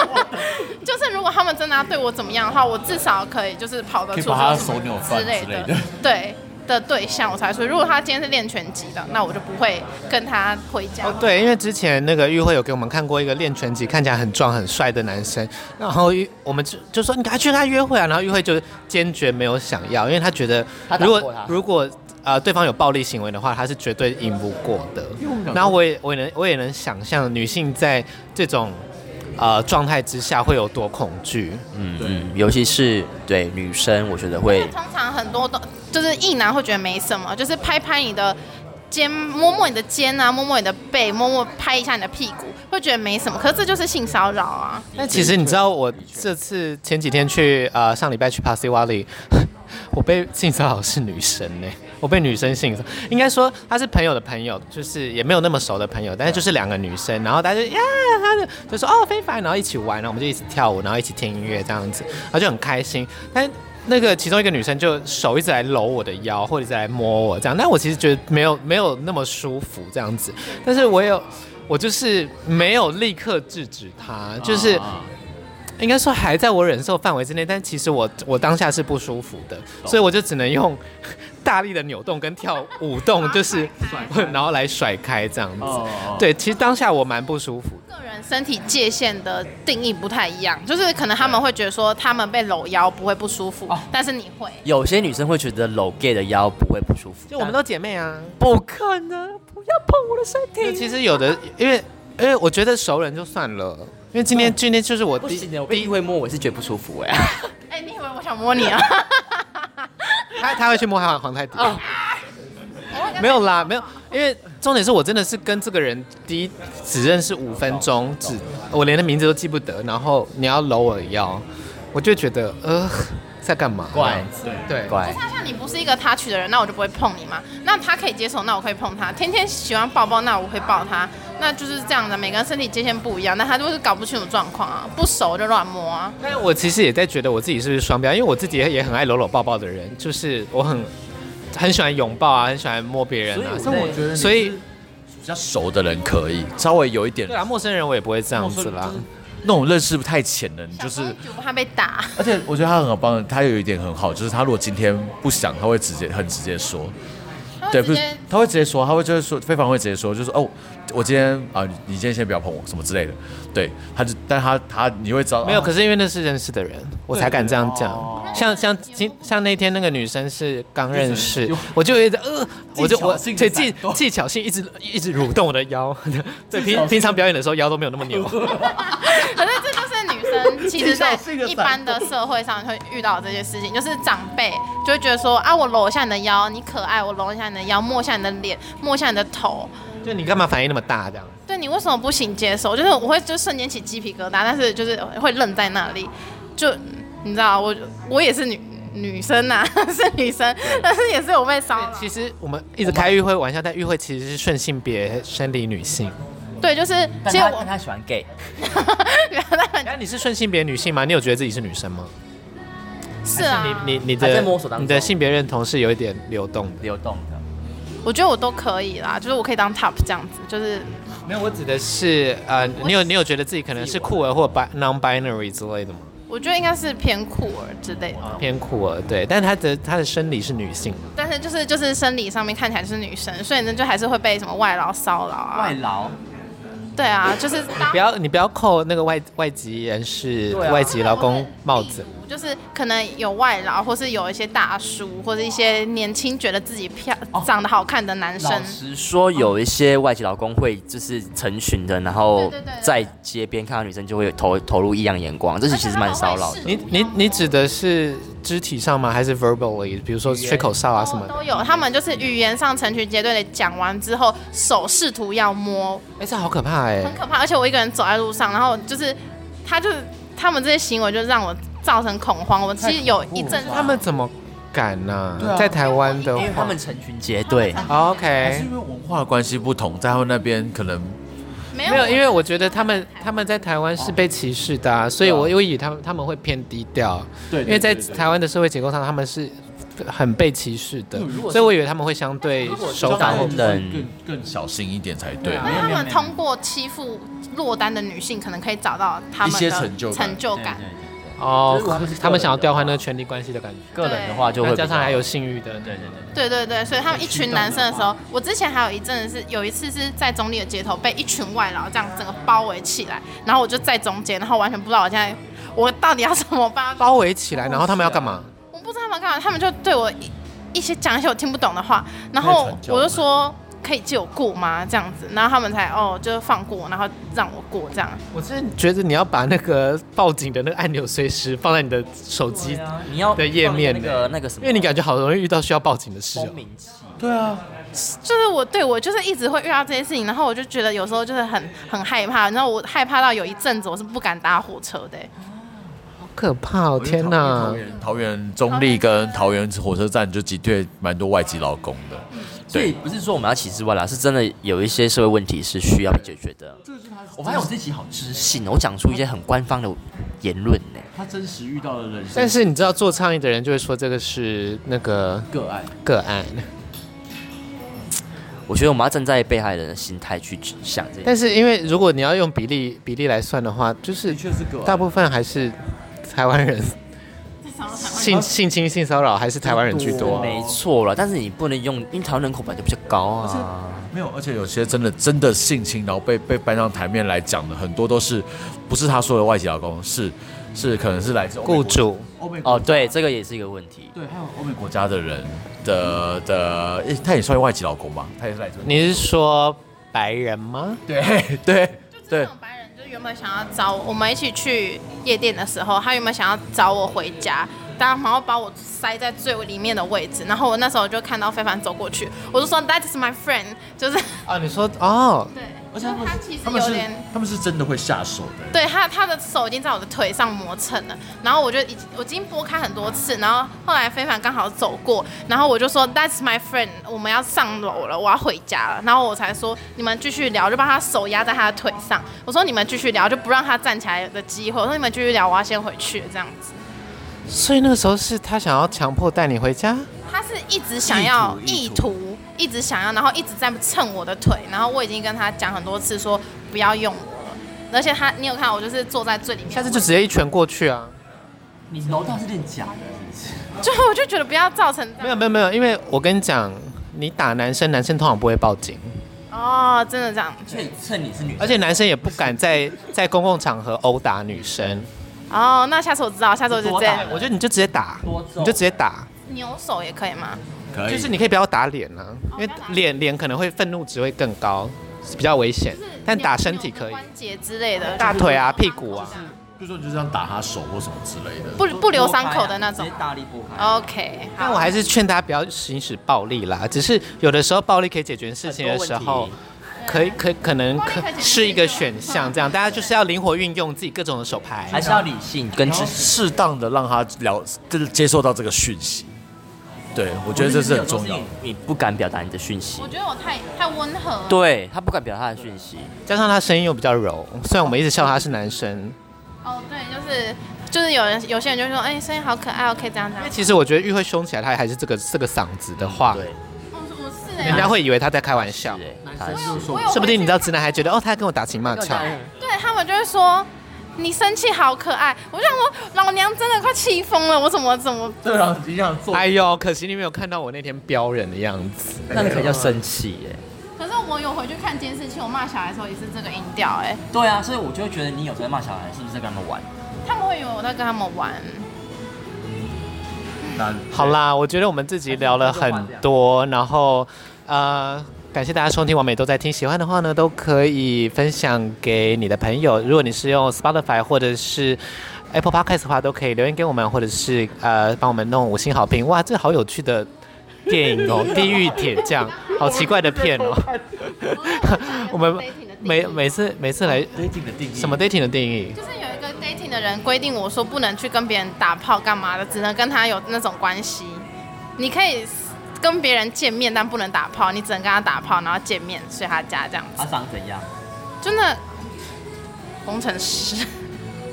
就是如果他们真的要对我怎么样的话，我至少可以就是跑得出可以把他什么之类的，对的对象我才说。如果他今天是练拳击的，那我就不会跟他回家。哦，对，因为之前那个玉慧有给我们看过一个练拳击看起来很壮很帅的男生，然后玉我们就就说你赶快去跟他约会啊，然后玉慧就坚决没有想要，因为他觉得如果如果呃对方有暴力行为的话，他是绝对赢不过的。然后我也我也能我也能想象女性在这种呃状态之下会有多恐惧。嗯嗯，尤其是对女生，我觉得会通常很多都就是异男会觉得没什么，就是拍拍你的肩，摸摸你的肩啊，摸摸你的背，摸摸拍一下你的屁股，会觉得没什么。可是这就是性骚扰啊！那其实你知道，我这次前几天去呃上礼拜去 Pasir Wali，我被性骚扰是女生呢、我被女生性骚，应该说她是朋友的朋友，就是也没有那么熟的朋友，但是就是两个女生，然后大家就呀，她就就说哦非凡，然后一起玩，然后我们就一起跳舞，然后一起听音乐这样子，然后就很开心。但那个其中一个女生就手一直来搂我的腰，或者来摸我这样，但我其实觉得没有没有那么舒服这样子，但是我有我就是没有立刻制止她，就是。应该说还在我忍受范围之内，但其实我我当下是不舒服的，所以我就只能用大力的扭动跟跳舞动，就是然后来甩开这样子。对，其实当下我蛮不舒服的。个人身体界限的定义不太一样，就是可能他们会觉得说他们被搂腰不会不舒服，但是你会。有些女生会觉得搂 gay 的腰不会不舒服，就我们都姐妹啊，不可能，不要碰我的身体。其实有的，因为因为我觉得熟人就算了，因为今天今天就是我第不行的，我第一会摸我是觉得不舒服哎。哎、你以为我想摸你啊？他他会去摸他皇太迪。没有啦，没有，因为重点是我真的是跟这个人第一只认识五分钟，只我连他名字都记不得，然后你要搂我的腰，我就觉得呃在干嘛？怪，对，怪。那像你不是一个 touch 的人，那我就不会碰你嘛。那他可以接受，那我可以碰他。天天喜欢抱抱，那我会抱他。那就是这样的，每个人身体界限不一样，那他就是搞不清楚状况啊，不熟就乱摸啊。但我其实也在觉得我自己是不是双标，因为我自己也很爱搂搂抱抱的人，就是我很很喜欢拥抱啊，很喜欢摸别人啊。所以我觉得，所以比较熟的人可以稍微有一点对，啊，陌生人我也不会这样子啦。那种认识不太浅的，你就是，不怕被打。而且我觉得他很好帮，他有一点很好，就是他如果今天不想，他会直接很直接说，对，不是他会直接说，他会就是说，非凡会直接说，就是哦，我今天啊，你今天先不要碰我什么之类的，对，他就，但他他你会知道，没有，可是因为那是认识的人，我才敢这样讲。像像今像那天那个女生是刚认识，我就一直呃，我就我对技技巧性一直一直蠕动我的腰，对，平平常表演的时候腰都没有那么扭。可是这就生，其实 在一般的社会上会遇到这些事情，就是长辈就会觉得说啊，我搂一下你的腰，你可爱，我搂一下你的腰，摸一下你的脸，摸一下你的头，就你干嘛反应那么大这样？对，你为什么不行接受？就是我会就瞬间起鸡皮疙瘩，但是就是会愣在那里，就你知道，我我也是女女生呐、啊，是女生，但是也是有被骚扰。其实我们一直开玉会玩笑，但玉会其实是顺性别生理女性。对，就是其实我他喜欢 gay。那 你是顺性别女性吗？你有觉得自己是女生吗？是啊。你你你的你的性别认同是有一点流动的，流动的。我觉得我都可以啦，就是我可以当 top 这样子，就是没有。我指的是呃，你有你有觉得自己可能是酷儿或 non-binary 之类的吗？我觉得应该是偏酷儿之类的。偏酷儿，对，但是他的他的生理是女性，但是就是就是生理上面看起来是女生，所以呢就还是会被什么外劳骚扰啊。外劳。对啊，就是你不要你不要扣那个外外籍人士、啊、外籍劳工帽子。就是可能有外劳，或是有一些大叔，或者一些年轻觉得自己漂、哦、长得好看的男生。老实说，有一些外籍劳工会就是成群的，然后在街边看到女生就会投投入异样眼光，这是其实蛮骚扰的。你你你指的是肢体上吗？还是 verbally？比如说吹口哨啊什么的？都有，他们就是语言上成群结队的讲完之后，手试图要摸。哎、欸，这好可怕哎、欸！很可怕，而且我一个人走在路上，然后就是他就是。他们这些行为就让我造成恐慌。我其实有一阵子，他们怎么敢呢、在台湾的话，因为他们成群结队，哦还是 OK 因为文化的关系不同，在他们那边可能没没有，因为我觉得他们他们在台湾是被歧视的、啊，所以我对啊我以为他们他们会偏低调，对因为在台湾的社会结构上他们是很被歧视的，所以我以为他们会相对手法或如果是当人更更小心一点才对。那他们通过欺负落单的女性，可能可以找到他们一些的成就感。成就感。哦就是他们是，他们想要调换那个权力关系的感觉，个人的话就会加上还有性欲的，对对对。对对对，所以他们一群男生的时候，我之前还有一阵子是有一次是在中立的街头被一群外劳这样整个包围起来，然后我就在中间，然后完全不知道我现在我到底要怎么办。包围起来，然后他们要干嘛？我不知道他们干嘛，他们就对我一一些讲一些我听不懂的话，然后我就说可以借我过吗？这样子，然后他们才哦就放过，然后让我过这样。我真的觉得你要把那个报警的那个按钮随时放在你的手机，你要的页面的那个那个什么，因为你感觉好容易遇到需要报警的事哦风。鸣器，对啊，就是我对我就是一直会遇到这些事情，然后我就觉得有时候就是很很害怕，然后我害怕到有一阵子我是不敢搭火车的、欸。好可怕哦！天哪桃！园桃园中立跟桃园火车站就挤兑蛮多外籍劳工的。所以不是说我们要歧视外劳，是真的有一些社会问题是需要被解决的。我发现我自己好知性哦，我讲出一些很官方的言论呢。他真实遇到的人但是你知道做倡议的人就会说这个是那个个案，个案，我觉得我们要站在被害人的心态去想这件事。但是因为如果你要用比例比例来算的话，就是大部分还是台湾人性性侵性骚扰还是台湾人居多啊。没错了，但是你不能用，因为台湾人口本来就比较高啊。没有，而且有些真的真的性侵，然后被被搬上台面来讲的，很多都是不是他说的外籍劳工，是是可能是来自欧美国雇主欧美哦，对，这个也是一个问题。对，还有欧美国家的人的的，诶他也算外籍劳工吧？他也是来自你是说白人吗？对对对那种白人就原本想要找我们一起去夜店的时候，他原本想要找我回家，然后把我塞在最里面的位置，然后我那时候就看到非凡走过去，我就说 That is my friend，就是啊，你说哦，对，而且他们他其实有点。他们是真的会下手的。对他，他的手已经在我的腿上磨蹭了，然后我就已经我已经拨开很多次，然后后来非凡刚好走过，然后我就说 That's my friend，我们要上楼了，我要回家了，然后我才说你们继续聊，就把他手压在他的腿上，我说你们继续聊，就不让他站起来的机会，我说你们继续聊，我要先回去这样子。所以那个时候是他想要强迫带你回家？他是一直想要意意图图，一直想要，然后一直在蹭我的腿，然后我已经跟他讲很多次说不要用我了，而且他你有看我就是坐在最里面，下次就直接一拳过去啊！你楼道是练假的，就我就觉得不要造成没有没有没有，因为我跟你讲，你打男生，男生通常不会报警，哦，真的这样。所以趁你是女生，而且男生也不敢在 在公共场合殴打女生。哦，那下次我知道，下次我就这样我觉得你就直接打，你就直接打，扭手也可以吗？可就是你可以不要打脸啊，因为脸脸可能会愤怒值会更高，是比较危险。但打身体可以关，节之类的，大腿啊、屁股啊。比如说你就这样打他手或什么之类的。不不留伤口的那种。大力拨开。OK，但我还是劝大家不要行使暴力啦，只是有的时候暴力可以解决事情的时候，可以可可能可是一个选项，这样大家就是要灵活运用自己各种的手牌。还是要理性跟知。适当的让他了，就是接受到这个讯息。对，我觉得这是很重要。你不敢表达你的讯息我，觉得我太太温和了。对他不敢表达他的讯息，加上他声音又比较柔，虽然我们一直笑他是男生，哦，对，就是就是有人有些人就说，哎，声音好可爱哦，可以这样这样。其实我觉得玉慧凶起来，他还是这个这个嗓子的话，对，是哎，人家会以为他在开玩笑是，哎，他是我有说不定你知道直男还觉得哦，他跟我打情骂俏。对他们就会说你生气好可爱，我就想说老娘真的快气疯了，我怎么怎么对啊，你想做哎呦，可惜你没有看到我那天飙人的样子。那才叫生气耶。可是我有回去看监视器，我骂小孩的时候也是这个音调，哎，对啊，所以我就会觉得你有时候在骂小孩，是不是在跟他们玩？他们会以为我在跟他们玩。好啦，我觉得我们自己聊了很多，然后呃，感谢大家收听，完美都在听。喜欢的话呢，都可以分享给你的朋友。如果你是用 Spotify 或者是 Apple Podcast 的话，都可以留言给我们，或者是呃帮我们弄五星好评。哇，这好有趣的电影哦，《地狱铁匠》，好奇怪的片哦。我们每每次每次来 dating 的定义什么 dating 的定义？就是有一个 dating 的的人规定我说不能去跟别人打炮干嘛的，只能跟他有那种关系。你可以跟别人见面，但不能打炮，你只能跟他打炮，然后见面睡他家这样子。他长怎样？真的，工程师。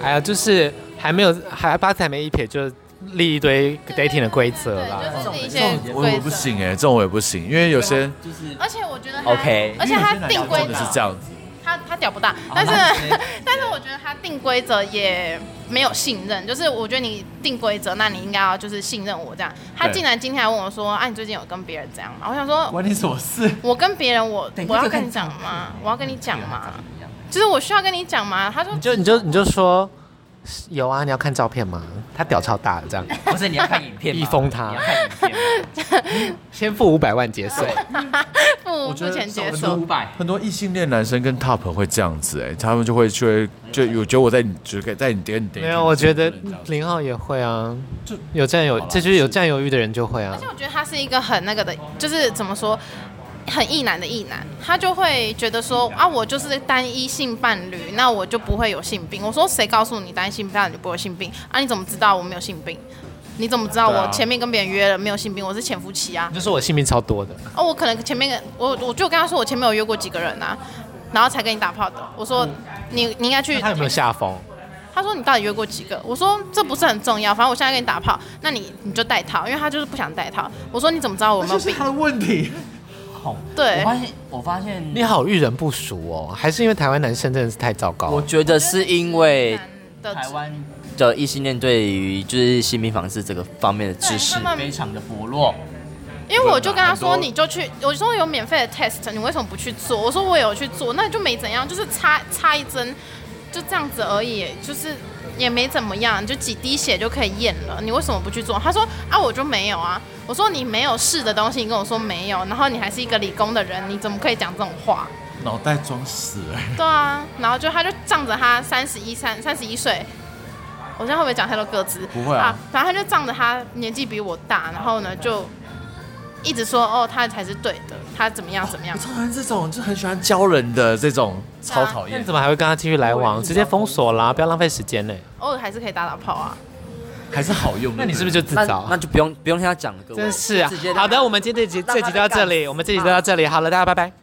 哎呀，就是还没有，还八字还没一撇，就立一堆 dating 的规则啦。对，就是一些我也不行哎，这种我也不行，因为有些就是，而且我觉得 OK，而且他定规则是这样子。他他屌不大，但是 但是我觉得他定规则也没有信任，就是我觉得你定规则，那你应该要就是信任我这样。他竟然今天还问我说：“啊，你最近有跟别人这样吗？”我想说，关你什么事？我跟别人，我我要跟你讲吗？我要跟你讲吗？就是我需要跟你讲吗？他说，你就你就你就说。有啊，你要看照片吗？他屌超大的，这样。不是你要看影片吗？一封他。你要看影片。先付五百万结税。付付钱结束。五百。很多异性恋男生跟 top 会这样子，哎，他们就会去，就有觉得我在你，就可以在你点点。没有，我觉得零号也会啊，就有占有，这就是有占有欲的人就会啊。而且我觉得他是一个很那个的，就是怎么说？很异男的异男，他就会觉得说啊，我就是单一性伴侣，那我就不会有性病。我说谁告诉你单一性伴侣就不会有性病啊？你怎么知道我没有性病？你怎么知道我前面跟别人约了没有性病？我是潜伏期啊。你就说我性病超多的。哦，我可能前面我我就跟他说我前面有约过几个人啊，然后才跟你打炮的。我说你你应该去。他有没有下风？他说你到底约过几个？我说这不是很重要，反正我现在跟你打炮，那你你就带套，因为他就是不想带套。我说你怎么知道我没有病？他的问题。好对，我发现，我发现你好遇人不熟哦，还是因为台湾男生真的是太糟糕？我觉得是因为台湾的异性恋对于就是性病防治这个方面的知识非常的薄弱。因为我就跟他说，你就去，我说有免费的 test，你为什么不去做？我说我有去做，那就没怎样，就是插插一针，就这样子而已，就是。也没怎么样，就几滴血就可以验了。你为什么不去做？他说啊，我就没有啊。我说你没有试的东西，你跟我说没有，然后你还是一个理工的人，你怎么可以讲这种话？脑袋装屎哎。对啊，然后就他就仗着他三十一三三十一岁，我现在会不会讲太多个资？不会啊，啊。反正他就仗着他年纪比我大，然后呢就。一直说哦，他才是对的，他怎么样怎么样？我超讨厌这种，就很喜欢教人的这种，超讨厌。你怎么还会跟他继续来往？直接封锁啦，不要浪费时间呢。偶尔还是可以打打炮啊，还是好用。那你是不是就自找？那就不用不用听他讲了，各位。真是啊。好的，我们今天这集这集就到这里，我们这集就到这里。好了，大家拜拜。